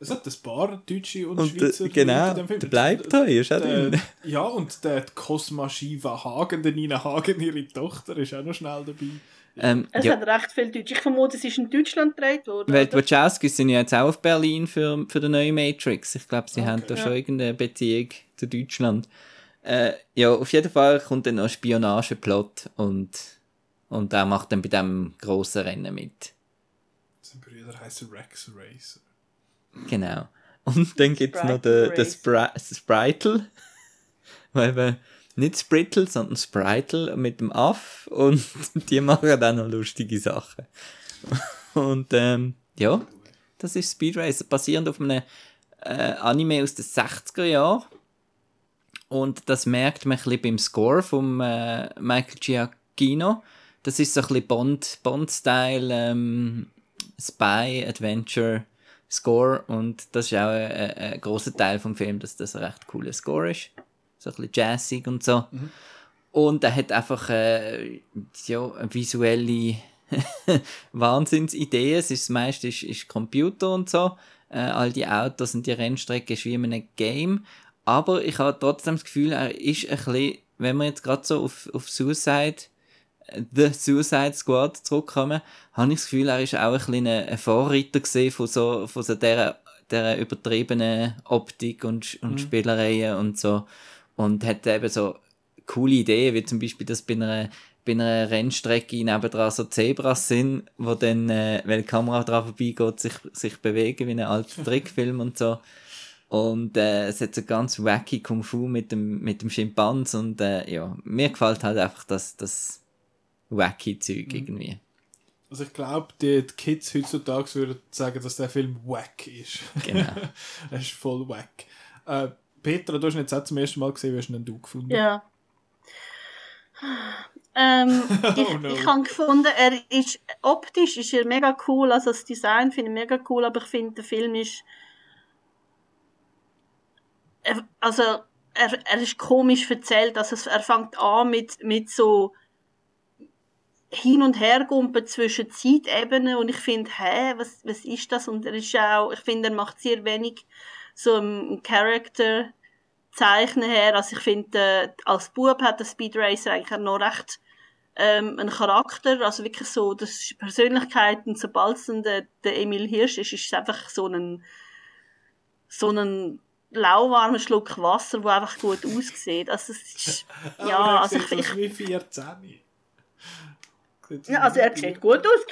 Es hat ein paar Deutsche und, und Schweizer der, genau, der bleibt da, ist auch drin. ja, und der Cosma Shiva Hagen, der Nina Hagen, ihre Tochter, ist auch noch schnell dabei. Ähm, Es ja, hat recht viel Deutsch. Ich vermute, es ist in Deutschland gedreht worden. weil die oder? Wachowskis sind ja jetzt auch auf Berlin für, für den neuen Matrix. Ich glaube, sie Okay. haben da Ja. schon irgendeine Beziehung zu Deutschland. Äh, ja, auf jeden Fall kommt dann noch ein Spionageplot und, und er macht dann bei dem grossen Rennen mit. Sein Bruder heisst Rex Racer. Genau. Und dann gibt es noch den, den Spri Spritle. Weil eben nicht Sprittle, sondern Spritle mit dem Aff. Und die machen dann noch lustige Sachen. Und ähm, ja, das ist Speed Racer, basierend auf einem äh, Anime aus den 60er Jahren. Und das merkt man ein bisschen beim Score von äh, Michael Giacchino. Das ist so ein bisschen Bond- Bond-Style, ähm, Spy, Adventure, Score. Und das ist auch ein, ein, großer Teil vom Film, dass das ein recht cooler Score ist. So ein bisschen jazzig und so. Und er hat einfach äh, ja, eine visuelle Wahnsinnsidee. Es ist, das meiste ist, ist Computer und so. Äh, all die Autos und die Rennstrecke ist wie in einem Game. Aber ich habe trotzdem das Gefühl, er ist ein bisschen, wenn wir jetzt gerade so auf, auf Suicide, The Suicide Squad zurückkommen, habe ich das Gefühl, er ist auch ein bisschen ein, Vorreiter von so, von so dieser, dieser übertriebenen Optik und, und Spielereien und so. Und hat eben so coole Ideen, wie zum Beispiel, dass bei einer, bei einer Rennstrecke nebendran so Zebras sind, wo dann, äh, wenn die Kamera dran vorbeigeht, sich, sich bewegen wie ein alter Trickfilm und so. Und äh, es hat so ganz wacky Kung Fu mit dem, mit dem Schimpans und äh, ja, mir gefällt halt einfach das, das wacky Zeug irgendwie. Also ich glaube, die, die Kids heutzutage würden sagen, dass der Film wack ist. Genau. er ist voll wack. Äh, Petra, du hast ihn jetzt auch zum ersten Mal gesehen, wie hast du ihn denn du gefunden? Ja. Ähm, ich Oh no. ich habe gefunden, er ist optisch ist er mega cool, also das Design finde ich mega cool, aber ich finde der Film ist er, also er, er ist komisch erzählt, also es, er fängt an mit mit so hin und her gumpen zwischen Zeitebenen und ich finde, hä, was, was ist das? Und er ist auch, ich finde, er macht sehr wenig so im Charakter zeichnen her. Also ich finde, äh, als Bub hat der Speed Racer eigentlich noch recht ähm, einen Charakter, also wirklich so, das ist Persönlichkeit und sobald es dann der, der Emil Hirsch ist, ist es einfach so ein so ein lauwarmer Schluck Wasser, der einfach gut aussieht. Also es ist, ja, also ich, ich, wie 14. Ja, also er sieht gut aus,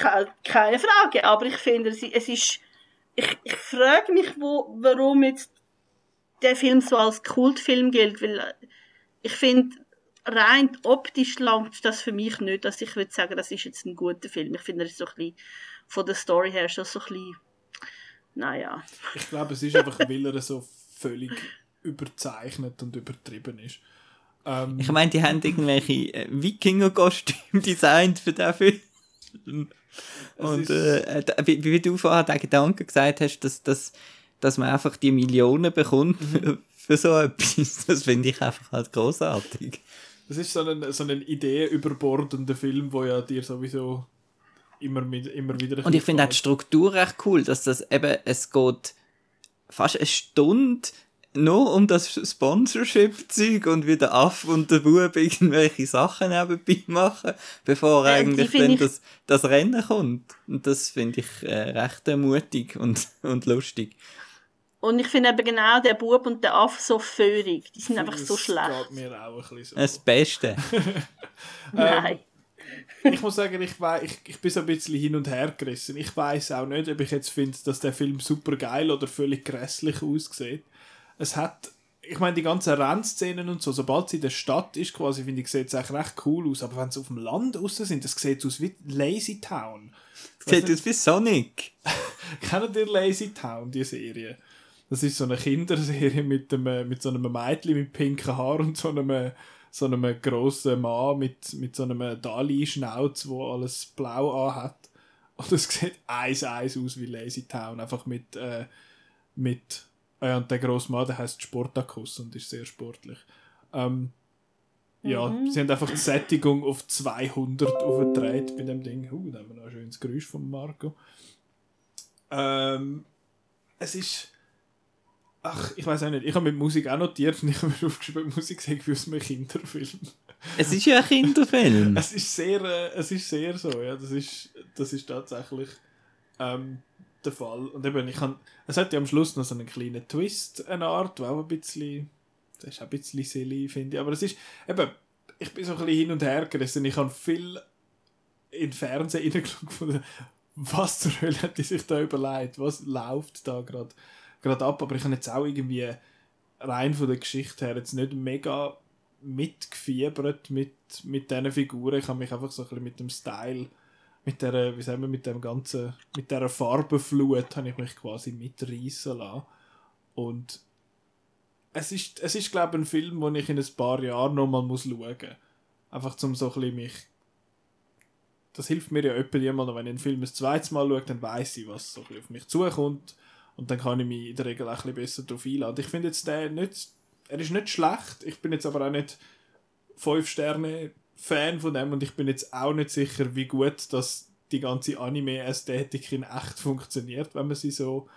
keine, Frage, aber ich finde, es es ist, ich, ich frage mich, wo, warum jetzt der Film so als Kultfilm gilt, weil äh, ich finde, rein optisch langt das für mich nicht, dass ich würde sagen, das ist jetzt ein guter Film. Ich finde, er ist so ein bisschen, von der Story her schon so ein bisschen, naja. Ich glaube, es ist einfach, weil er so völlig überzeichnet und übertrieben ist. Ähm, Ich meine, die haben irgendwelche äh, Wikinger-Kostüme designt für den Film. Und äh, da- wie, wie du vorher den Gedanken gesagt hast, dass, dass, dass man einfach die Millionen bekommt Mhm. für, so etwas, das finde ich einfach halt großartig. Das ist so ein, so ein ideenüberbordender Film, wo ja dir sowieso immer, mit, immer wieder Und ich finde auch die. Struktur recht cool, dass das eben, es geht fast eine Stunde nur um das Sponsorship-Zeug und wie der Aff und der Bub irgendwelche Sachen nebenbei machen, bevor Ja, eigentlich dann das, das Rennen kommt. Und das finde ich äh, recht mutig und, und lustig. Und ich finde eben genau der Bub und der Aff so föhrig. Die sind einfach so Das schlecht. geht mir auch ein bisschen so. Das Beste. Nein. ich muss sagen, ich, wei- ich, ich bin so ein bisschen hin und her gerissen. Ich weiß auch nicht, ob ich jetzt finde, dass der Film super geil oder völlig grässlich aussieht. Es hat, ich meine, die ganzen Rennszenen und so, sobald sie in der Stadt ist, quasi, finde ich, sieht es eigentlich recht cool aus. Aber wenn sie auf dem Land raus sind, das sieht aus wie Lazy Town. Sieht aus wie Sonic. Kennt ihr Lazy Town, die Serie? Das ist so eine Kinderserie mit, dem, äh, mit so einem Mädchen mit pinken Haar und so einem, so einem grossen Mann mit, mit so einem Dali-Schnauz, wo alles blau anhat. Und es sieht eins eins aus wie Lazy Town, einfach mit, äh, mit ja, und der grosse Mann, der heißt Sportakus und ist sehr sportlich. Ähm, ja, sie haben einfach die Sättigung auf 200 aufgedreht bei dem Ding. Uh, da haben wir noch ein schönes Geräusch von Marco. Ähm, es ist. Ach, ich weiß auch nicht. Ich habe mit Musik auch notiert und ich habe mir aufgeschrieben, Musik sei wie aus einem Kinderfilm. Es ist ja ein Kinderfilm. Es ist sehr, äh, es ist sehr so, ja. Das ist, das ist tatsächlich ähm, der Fall. Und eben, ich kann, es hat ja am Schluss noch so einen kleinen Twist, eine Art, der auch ein bisschen, das ist auch ein bisschen silly, finde ich. Aber es ist, eben, ich bin so ein bisschen hin und her gerissen. Ich habe viel in den Fernsehen reingeschaut was zur Hölle hat die sich da überlegt? Was läuft da gerade gerade ab? Aber ich habe jetzt auch irgendwie rein von der Geschichte her jetzt nicht mega mitgefiebert mit, mit diesen Figuren. Ich habe mich einfach so ein bisschen mit dem Style, mit der, wie sagen wir, mit dem ganzen, mit dieser Farbenflut habe ich mich quasi mitreißen lassen. Und es ist, es ist glaube ich, ein Film, den ich in ein paar Jahren nochmal muss schauen muss. Einfach zum so ein mich das hilft mir ja öppe immer noch, wenn ich einen Film ein zweites Mal schaue, dann weiß ich, was so auf mich zukommt und dann kann ich mich in der Regel auch ein besser darauf einladen. Ich finde jetzt den nicht, er ist nicht schlecht, ich bin jetzt aber auch nicht 5 Sterne Fan von dem und ich bin jetzt auch nicht sicher, wie gut dass die ganze Anime-Ästhetik in echt funktioniert, wenn man sie so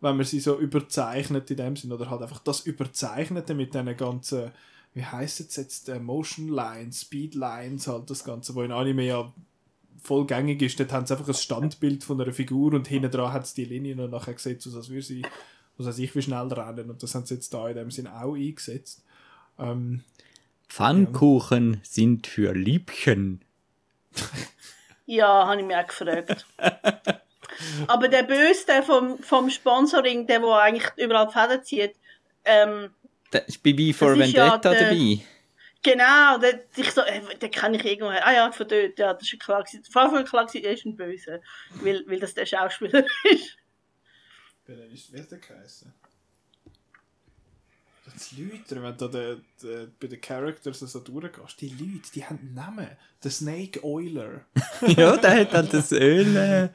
wenn man sie so überzeichnet in dem Sinn oder halt einfach das Überzeichnete mit diesen ganzen wie heißt es jetzt, äh, Motion Lines, Speed Lines, halt das Ganze, wo in Anime ja voll gängig ist. Dort haben sie einfach ein Standbild von einer Figur und hinten dran hat es die Linien und nachher sieht es aus, als sie, was weiß ich, wie schnell rennen. Und das haben sie jetzt da in dem Sinn auch eingesetzt. Ähm, Pfannkuchen sind für Liebchen. Ja, habe ich mir auch gefragt. Aber der Böse der vom, vom Sponsoring, der, der eigentlich überall die Fäden zieht, ähm, Da ist Bibi for Das ist ja Vendetta der- dabei. genau, der, ich so, äh, den kann ich irgendwoher. Ah ja, von dort, ja, das ist klar gewesen. Anfang an klar gewesen, er ist ein Böse. Weil, weil das der Schauspieler ist. Wer ist der geheißen? Das Leute, wenn du de, bei den Characters so durchgehst, die Leute, die haben Namen. Der Snake Oiler. ja, der hat dann das Öl äh,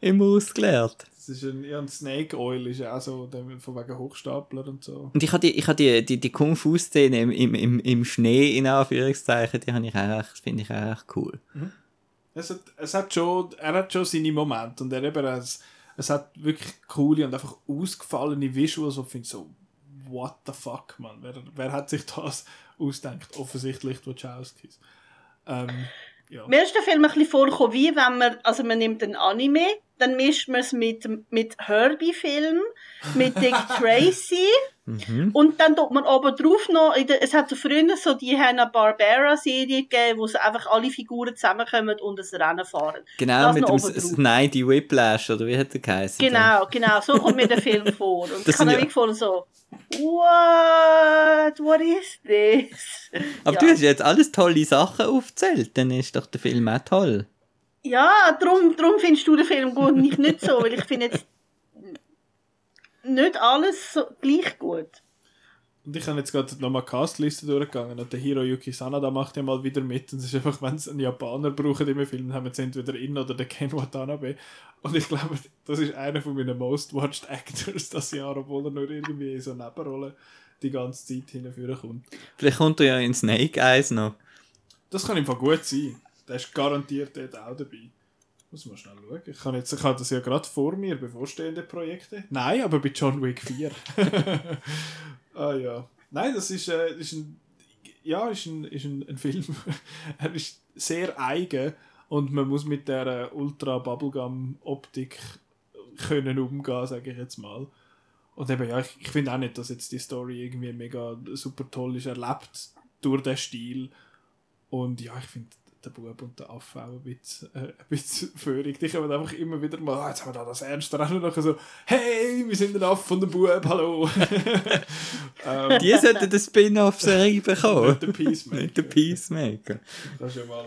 immer ausgeleert. Das ist ein, ja, ein Snake Oil ist ja auch so, der, von wegen Hochstapler und so. Und ich habe die, ich hab die, die, die Kung-Fu-Szene im, im, im, im Schnee, in Anführungszeichen, die habe ich auch recht, finde ich auch recht cool. Es hat, es hat schon, er hat schon seine Momente und er eben, es, es hat wirklich coole und einfach ausgefallene Visuals, wo ich finde so, what the fuck, man, wer, wer hat sich das ausgedacht? Offensichtlich Wachowskis. Ähm, ja. Mir ist der Film ein bisschen vorgekommen, wie wenn man, also man nimmt ein Anime, dann mischt man es mit, mit Herbie-Film, mit Dick Tracy und dann tut man oben drauf noch, es hat so früher so die Hanna-Barbera-Serie gegeben, wo so einfach alle Figuren zusammenkommen und ein Rennen fahren. Genau, Das mit dem. Snidey Whiplash, oder wie hat der geheißen? Genau, genau, so kommt mir der Film vor. Und Das ich habe ja- dann gefunden so, what, what is this? Aber ja. du hast jetzt alles tolle Sachen aufgezählt, dann ist doch der Film auch toll. Ja, darum, darum findest du den Film gut und ich nicht so, weil ich finde jetzt nicht alles so gleich gut. Und ich habe jetzt gerade nochmal die Castliste durchgegangen und der Hiroyuki Sanada macht ja mal wieder mit und es ist einfach, wenn es einen Japaner brauchen im Film, haben wir jetzt entweder ihn oder den Ken Watanabe und ich glaube, das ist einer von meinen most watched Actors das Jahr, obwohl er nur irgendwie in so Nebenrollen die ganze Zeit hinführen kommt. Vielleicht kommt er ja in Snake Eyes noch. Das kann Fall gut sein. Der ist garantiert dort auch dabei. Muss mal schnell schauen. Ich, kann jetzt, ich habe das ja gerade vor mir, bevorstehende Projekte. Nein, aber bei John Wick 4. ah ja. Nein, das ist, äh, ist ein. Ja, ist ein, ist ein, ein Film. er ist sehr eigen und man muss mit der äh, Ultra Bubblegum Optik können umgehen, sage ich jetzt mal. Und eben, ja, ich, ich finde auch nicht, dass jetzt die Story irgendwie mega super toll ist. Er lebt durch den Stil. Und ja, ich finde der Bub und der Affe auch ein bisschen, äh, ein bisschen förig. Die kommen einfach immer wieder mal, ah, jetzt haben wir da das Ernste rennen. Und so, hey, wir sind der Affe und der Bub, hallo. ähm, Die sollten eine Spin-off-Serie bekommen. nicht der Peacemaker. Nicht der Peacemaker. Kannst ja mal,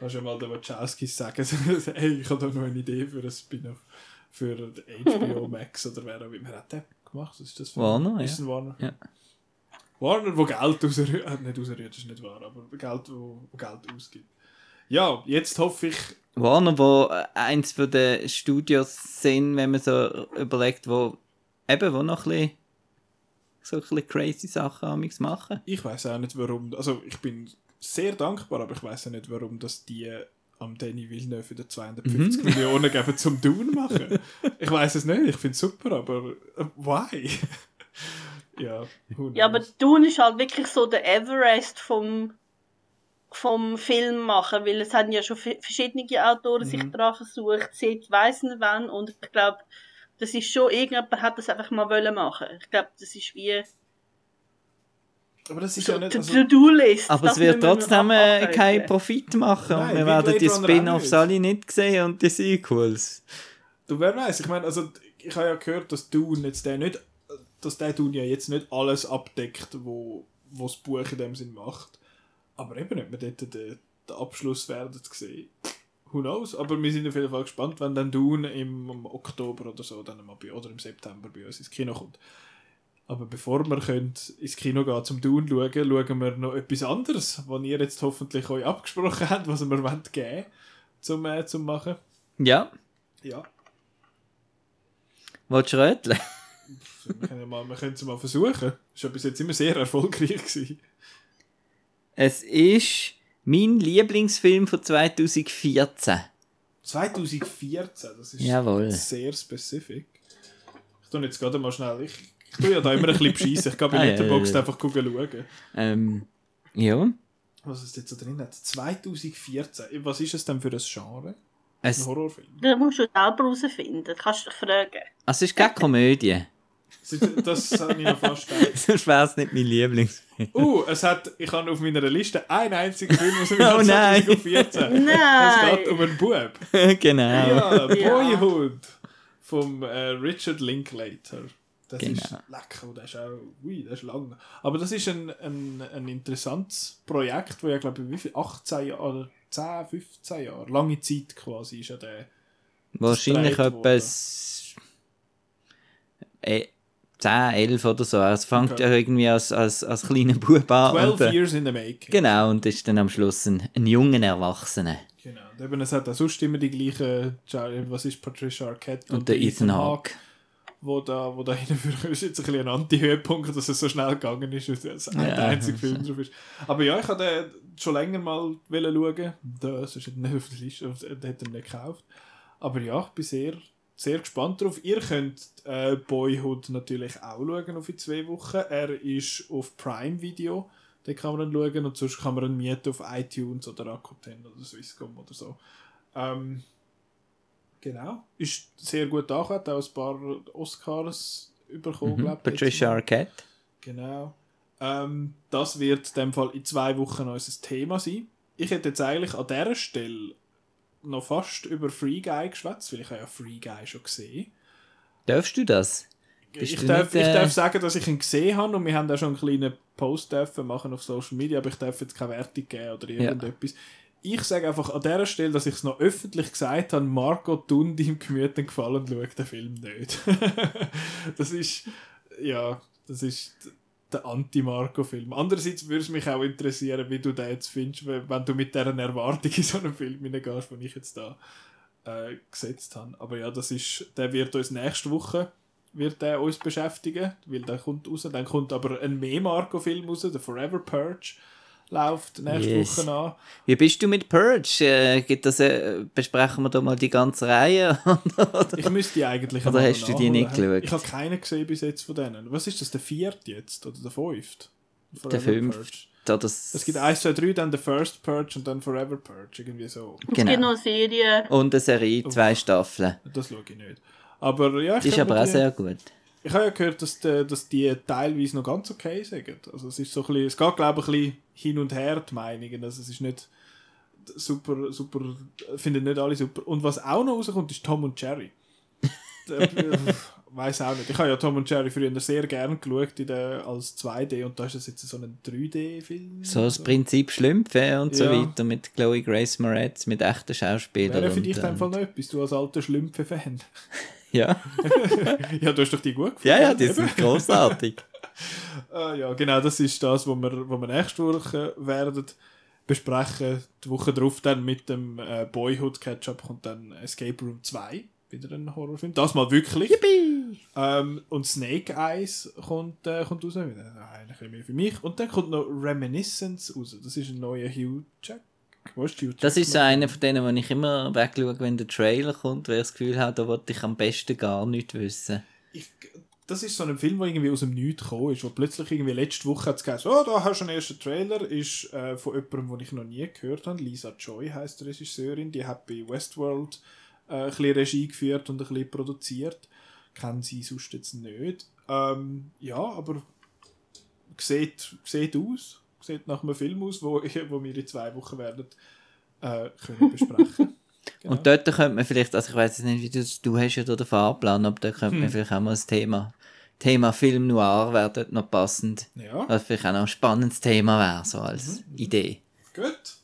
kannst ja mal den Wachowskis sagen, hey, ich habe da noch eine Idee für ein Spin-off für den HBO Max oder wer auch immer. Hat der gemacht? Was ist das für Warner, ist ja. Warner? Ja. Warner, wo Geld ausrührt, äh, nicht ausrührt, das ist nicht wahr, aber Geld, wo, wo Geld ausgibt. Ja, jetzt hoffe ich, Warner, wo äh, eins von den Studios sind, wenn man so überlegt, wo eben wo noch ein bisschen, so ein bisschen crazy Sachen amigs machen. ich weiß auch nicht warum, also ich bin sehr dankbar, aber ich weiß auch nicht warum, dass die am Danny Villeneuve wieder 250 Mhm. Millionen geben zum Dune machen. Ich weiß es nicht, ich finde es super, aber äh, why? ja, Ja, aber? Dune ist halt wirklich so der Everest vom, vom Film machen, weil es haben ja schon verschiedene Autoren sich daran versucht, seit weiss nicht wann, und ich glaube, das ist schon, irgendjemand hat das einfach mal wollen machen. Ich glaube, das ist wie aber das ist so ja nicht, also, To-Do-List. Aber Das es wird wir trotzdem äh, keinen Profit machen Nein, und wir werden die Spin-offs nicht. alle nicht sehen und die Sequels. du wer weiß, ich meine, also ich habe ja gehört, dass Dune jetzt der nicht, dass der Dune ja jetzt nicht alles abdeckt, wo, wo das Buch in dem Sinn macht. Aber eben, ob wir dort den, den Abschluss werden sehen. Who knows? Aber wir sind auf jeden Fall gespannt, wenn dann Dune im, Oktober oder so dann mal bei, oder im September bei uns ins Kino kommt. Aber bevor wir können ins Kino gehen zum Dune schauen, schauen wir noch etwas anderes, was ihr jetzt hoffentlich euch abgesprochen habt, was wir wollt geben zum, äh, zum machen. Ja, Ja. willst du röteln? wir können, ja mal, wir können es mal versuchen. Das war bis jetzt immer sehr erfolgreich. Gewesen. Es ist mein Lieblingsfilm von 2014. 2014, das ist Jawohl. sehr spezifisch. Ich tue jetzt gerade mal schnell. Ich, ich tue ja da immer ein bisschen beschissen. Ich gehe bei Ah, Letterboxd ja, ja. einfach gucken, schauen, Ähm, ja. was es jetzt so drin hat. 2014. Was ist es denn für ein Genre? Ein Es, Horrorfilm? Das musst du selber herausfinden. Kannst du dich fragen. also es ist keine Komödie. Das, habe ich noch fast gedacht. Sonst wäre es nicht mein Lieblingsfilm. Uh, es hat, ich habe auf meiner Liste einen einzigen Film aus dem Jahr nein. 2014. Nein. Es geht um einen Bub. genau. Ja, Ja. Boyhood vom äh, Richard Linklater. Das Genau. ist lecker, das ist auch, ui, das ist lang. Aber das ist ein, ein, ein interessantes Projekt, wo ja, glaube ich, wie viel, 18 Jahre, oder 10, 15 Jahre, lange Zeit quasi ist ja der, Wahrscheinlich etwas äh, 10, 11 oder so. Es fängt Okay. ja irgendwie als, als, als kleiner Bub an. 12 Und, äh, Years in the Making. genau, und ist dann am Schluss ein, ein junger Erwachsener. Genau. Und eben, es hat auch sonst immer die gleichen, was ist Patricia Arquette Und, der Ethan Hawke. wo da, wo da hinführen, ist jetzt ein bisschen ein Anti-Höhepunkt, dass es so schnell gegangen ist, dass es ein Ja. einziger Film drauf ist. Aber ja, ich wollte den schon länger mal schauen. Das ist nicht auf der Liste, den hat er nicht gekauft. Aber ja, ich bin sehr, sehr gespannt drauf. Ihr könnt äh, Boyhood natürlich auch schauen auf in zwei Wochen. Er ist auf Prime Video. Den kann man dann schauen und sonst kann man ihn mieten auf iTunes oder Rakuten oder Swisscom oder so. Ähm, genau. Ist sehr gut angekommen, hat auch ein paar Oscars bekommen, Mhm. glaube ich. Patricia Arquette. Genau. Ähm, das wird in dem Fall in zwei Wochen unser Thema sein. Ich hätte jetzt eigentlich an dieser Stelle noch fast über Free Guy geschwätzt, weil ich habe ja Free Guy schon gesehen. Darfst du das? Bist Ich du darf, nicht, ich äh, darf sagen, dass ich ihn gesehen habe und wir haben da schon einen kleinen Post dürfen machen auf Social Media, aber ich darf jetzt keine Wertung geben oder irgendetwas. Ich sage einfach an dieser Stelle, dass ich es noch öffentlich gesagt habe, Marco tun deinem Gemüt den Gefallen und schau den Film nicht. das ist, ja, das ist der Anti-Marco-Film. Andererseits würde es mich auch interessieren, wie du den jetzt findest, wenn du mit dieser Erwartung in so einen Film hineingehst, den ich jetzt da äh, gesetzt habe. Aber ja, das ist, der wird uns nächste Woche wird der uns beschäftigen, weil der kommt raus. Dann kommt aber ein mehr Marco-Film raus, der Forever Purge läuft nächste Yes. Woche an. Wie bist du mit Purge? Äh, gibt das, äh, besprechen wir da mal die ganze Reihe? Ich müsste die eigentlich Oder hast du die nicht geschaut? Ich habe keinen gesehen bis jetzt von denen. Was ist das, der vierte jetzt? Oder der fünfte? der fünfte. Purge. Da das, Es gibt 1, 2, 3, dann der First Purge und dann Forever Purge. Irgendwie so. Es gibt noch genau. eine Serie. Und eine Serie, zwei Staffeln. Das schaue ich nicht. Aber ja, ich Die ist aber auch sehr gut. Ich habe ja gehört, dass die, dass die teilweise noch ganz okay sind. Also es ist so ein bisschen, es geht glaube ich ein bisschen hin und her, die Meinungen. Also es ist nicht super, super, finden nicht alle super. Und was auch noch rauskommt, ist Tom und Jerry. Weiß auch nicht. Ich habe ja Tom und Jerry früher sehr gern geschaut in der, als 2D und da ist das jetzt so ein 3D-Film. So das Prinzip Schlümpfe und so Ja. weiter mit Chloe Grace Moretz, mit echten Schauspielern. Wäre für dich ähm, dem Fall noch etwas, du als alter Schlümpfe-Fan. Ja. ja, du hast doch die gut gefunden. ja, ja, die sind großartig. Ah, ja, genau, das ist das, was wir, was wir nächste Woche werden besprechen. Die Woche drauf dann mit dem äh, Boyhood Ketchup kommt dann Escape Room 2, wieder ein Horrorfilm. Das mal wirklich. Ähm, und Snake Eyes kommt, äh, kommt raus. Wieder Eigentlich mehr für mich. Und dann kommt noch Reminiscence raus. Das ist ein neuer Hugh Jack. Ist Hugh Das ist so einer von denen, wo ich immer wegschaue, wenn der Trailer kommt, weil ich das Gefühl habe, da wollte ich am besten gar nichts wissen. ich, das ist so ein Film, der irgendwie aus dem Nichts gekommen ist, wo plötzlich irgendwie letzte Woche hat es gesagt, oh, da hast du einen ersten Trailer, ist äh, von jemandem, den ich noch nie gehört habe. Lisa Joy heißt die Regisseurin, die hat bei Westworld äh, ein bisschen Regie geführt und ein bisschen produziert. Kennen sie sonst jetzt nicht. Ähm, ja, aber sieht, sieht aus, sieht nach einem Film aus, wo, wo wir in zwei Wochen werden äh, können besprechen. Genau. Und dort könnte man vielleicht, also ich weiß jetzt nicht, wie du das- du hast ja da den Fahrplan, aber da könnte Hm. man vielleicht auch mal das Thema, Thema Film Noir wäre dort noch passend. ja. Was vielleicht auch noch ein spannendes Thema wäre, so als Mhm. Idee. Gut.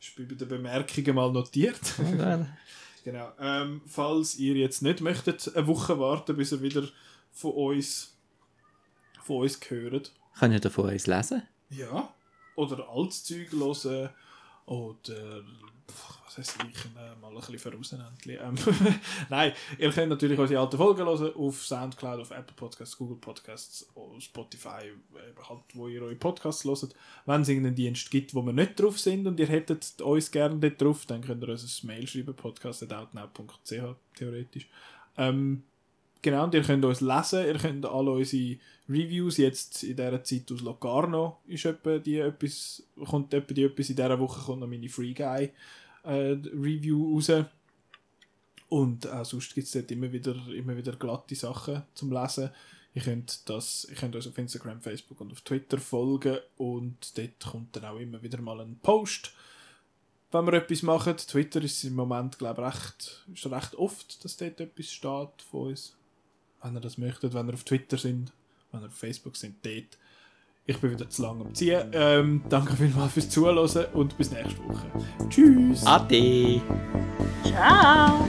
Ist bei den Bemerkungen mal notiert. genau. Ähm, falls ihr jetzt nicht möchtet, eine Woche warten, bis ihr wieder von uns, von uns hört. Kann ich davon uns lesen? Ja. Oder altes Zeug hören. Oder was weiß ich, äh, mal ein bisschen vorausnehmen. Ähm, Nein, ihr könnt natürlich unsere alten Folgen hören auf Soundcloud, auf Apple Podcasts, Google Podcasts, Spotify, äh, halt, wo ihr eure Podcasts hört. Wenn es irgendeinen Dienst gibt, wo wir nicht drauf sind und ihr hättet uns gerne dort drauf, dann könnt ihr uns ein Mail schreiben, podcast.outnow.ch theoretisch. Ähm, Genau, und ihr könnt uns lesen, ihr könnt alle unsere Reviews, jetzt in dieser Zeit aus Locarno ist etwa die etwas, kommt etwa die etwas, in dieser Woche kommt noch meine Free Guy äh, Review raus. Und auch sonst gibt es dort immer wieder, immer wieder glatte Sachen zum Lesen. Ihr könnt, das, ihr könnt uns auf Instagram, Facebook und auf Twitter folgen und dort kommt dann auch immer wieder mal ein Post, wenn wir etwas machen. Twitter ist im Moment, glaube ich, recht, ist recht oft, dass dort etwas steht von uns. Wenn ihr das möchtet, wenn ihr auf Twitter sind, wenn ihr auf Facebook sind, dort. Ich bin wieder zu lange am Ziehen. Ähm, danke vielmals fürs Zuhören und bis nächste Woche. Tschüss! Ade! Ciao!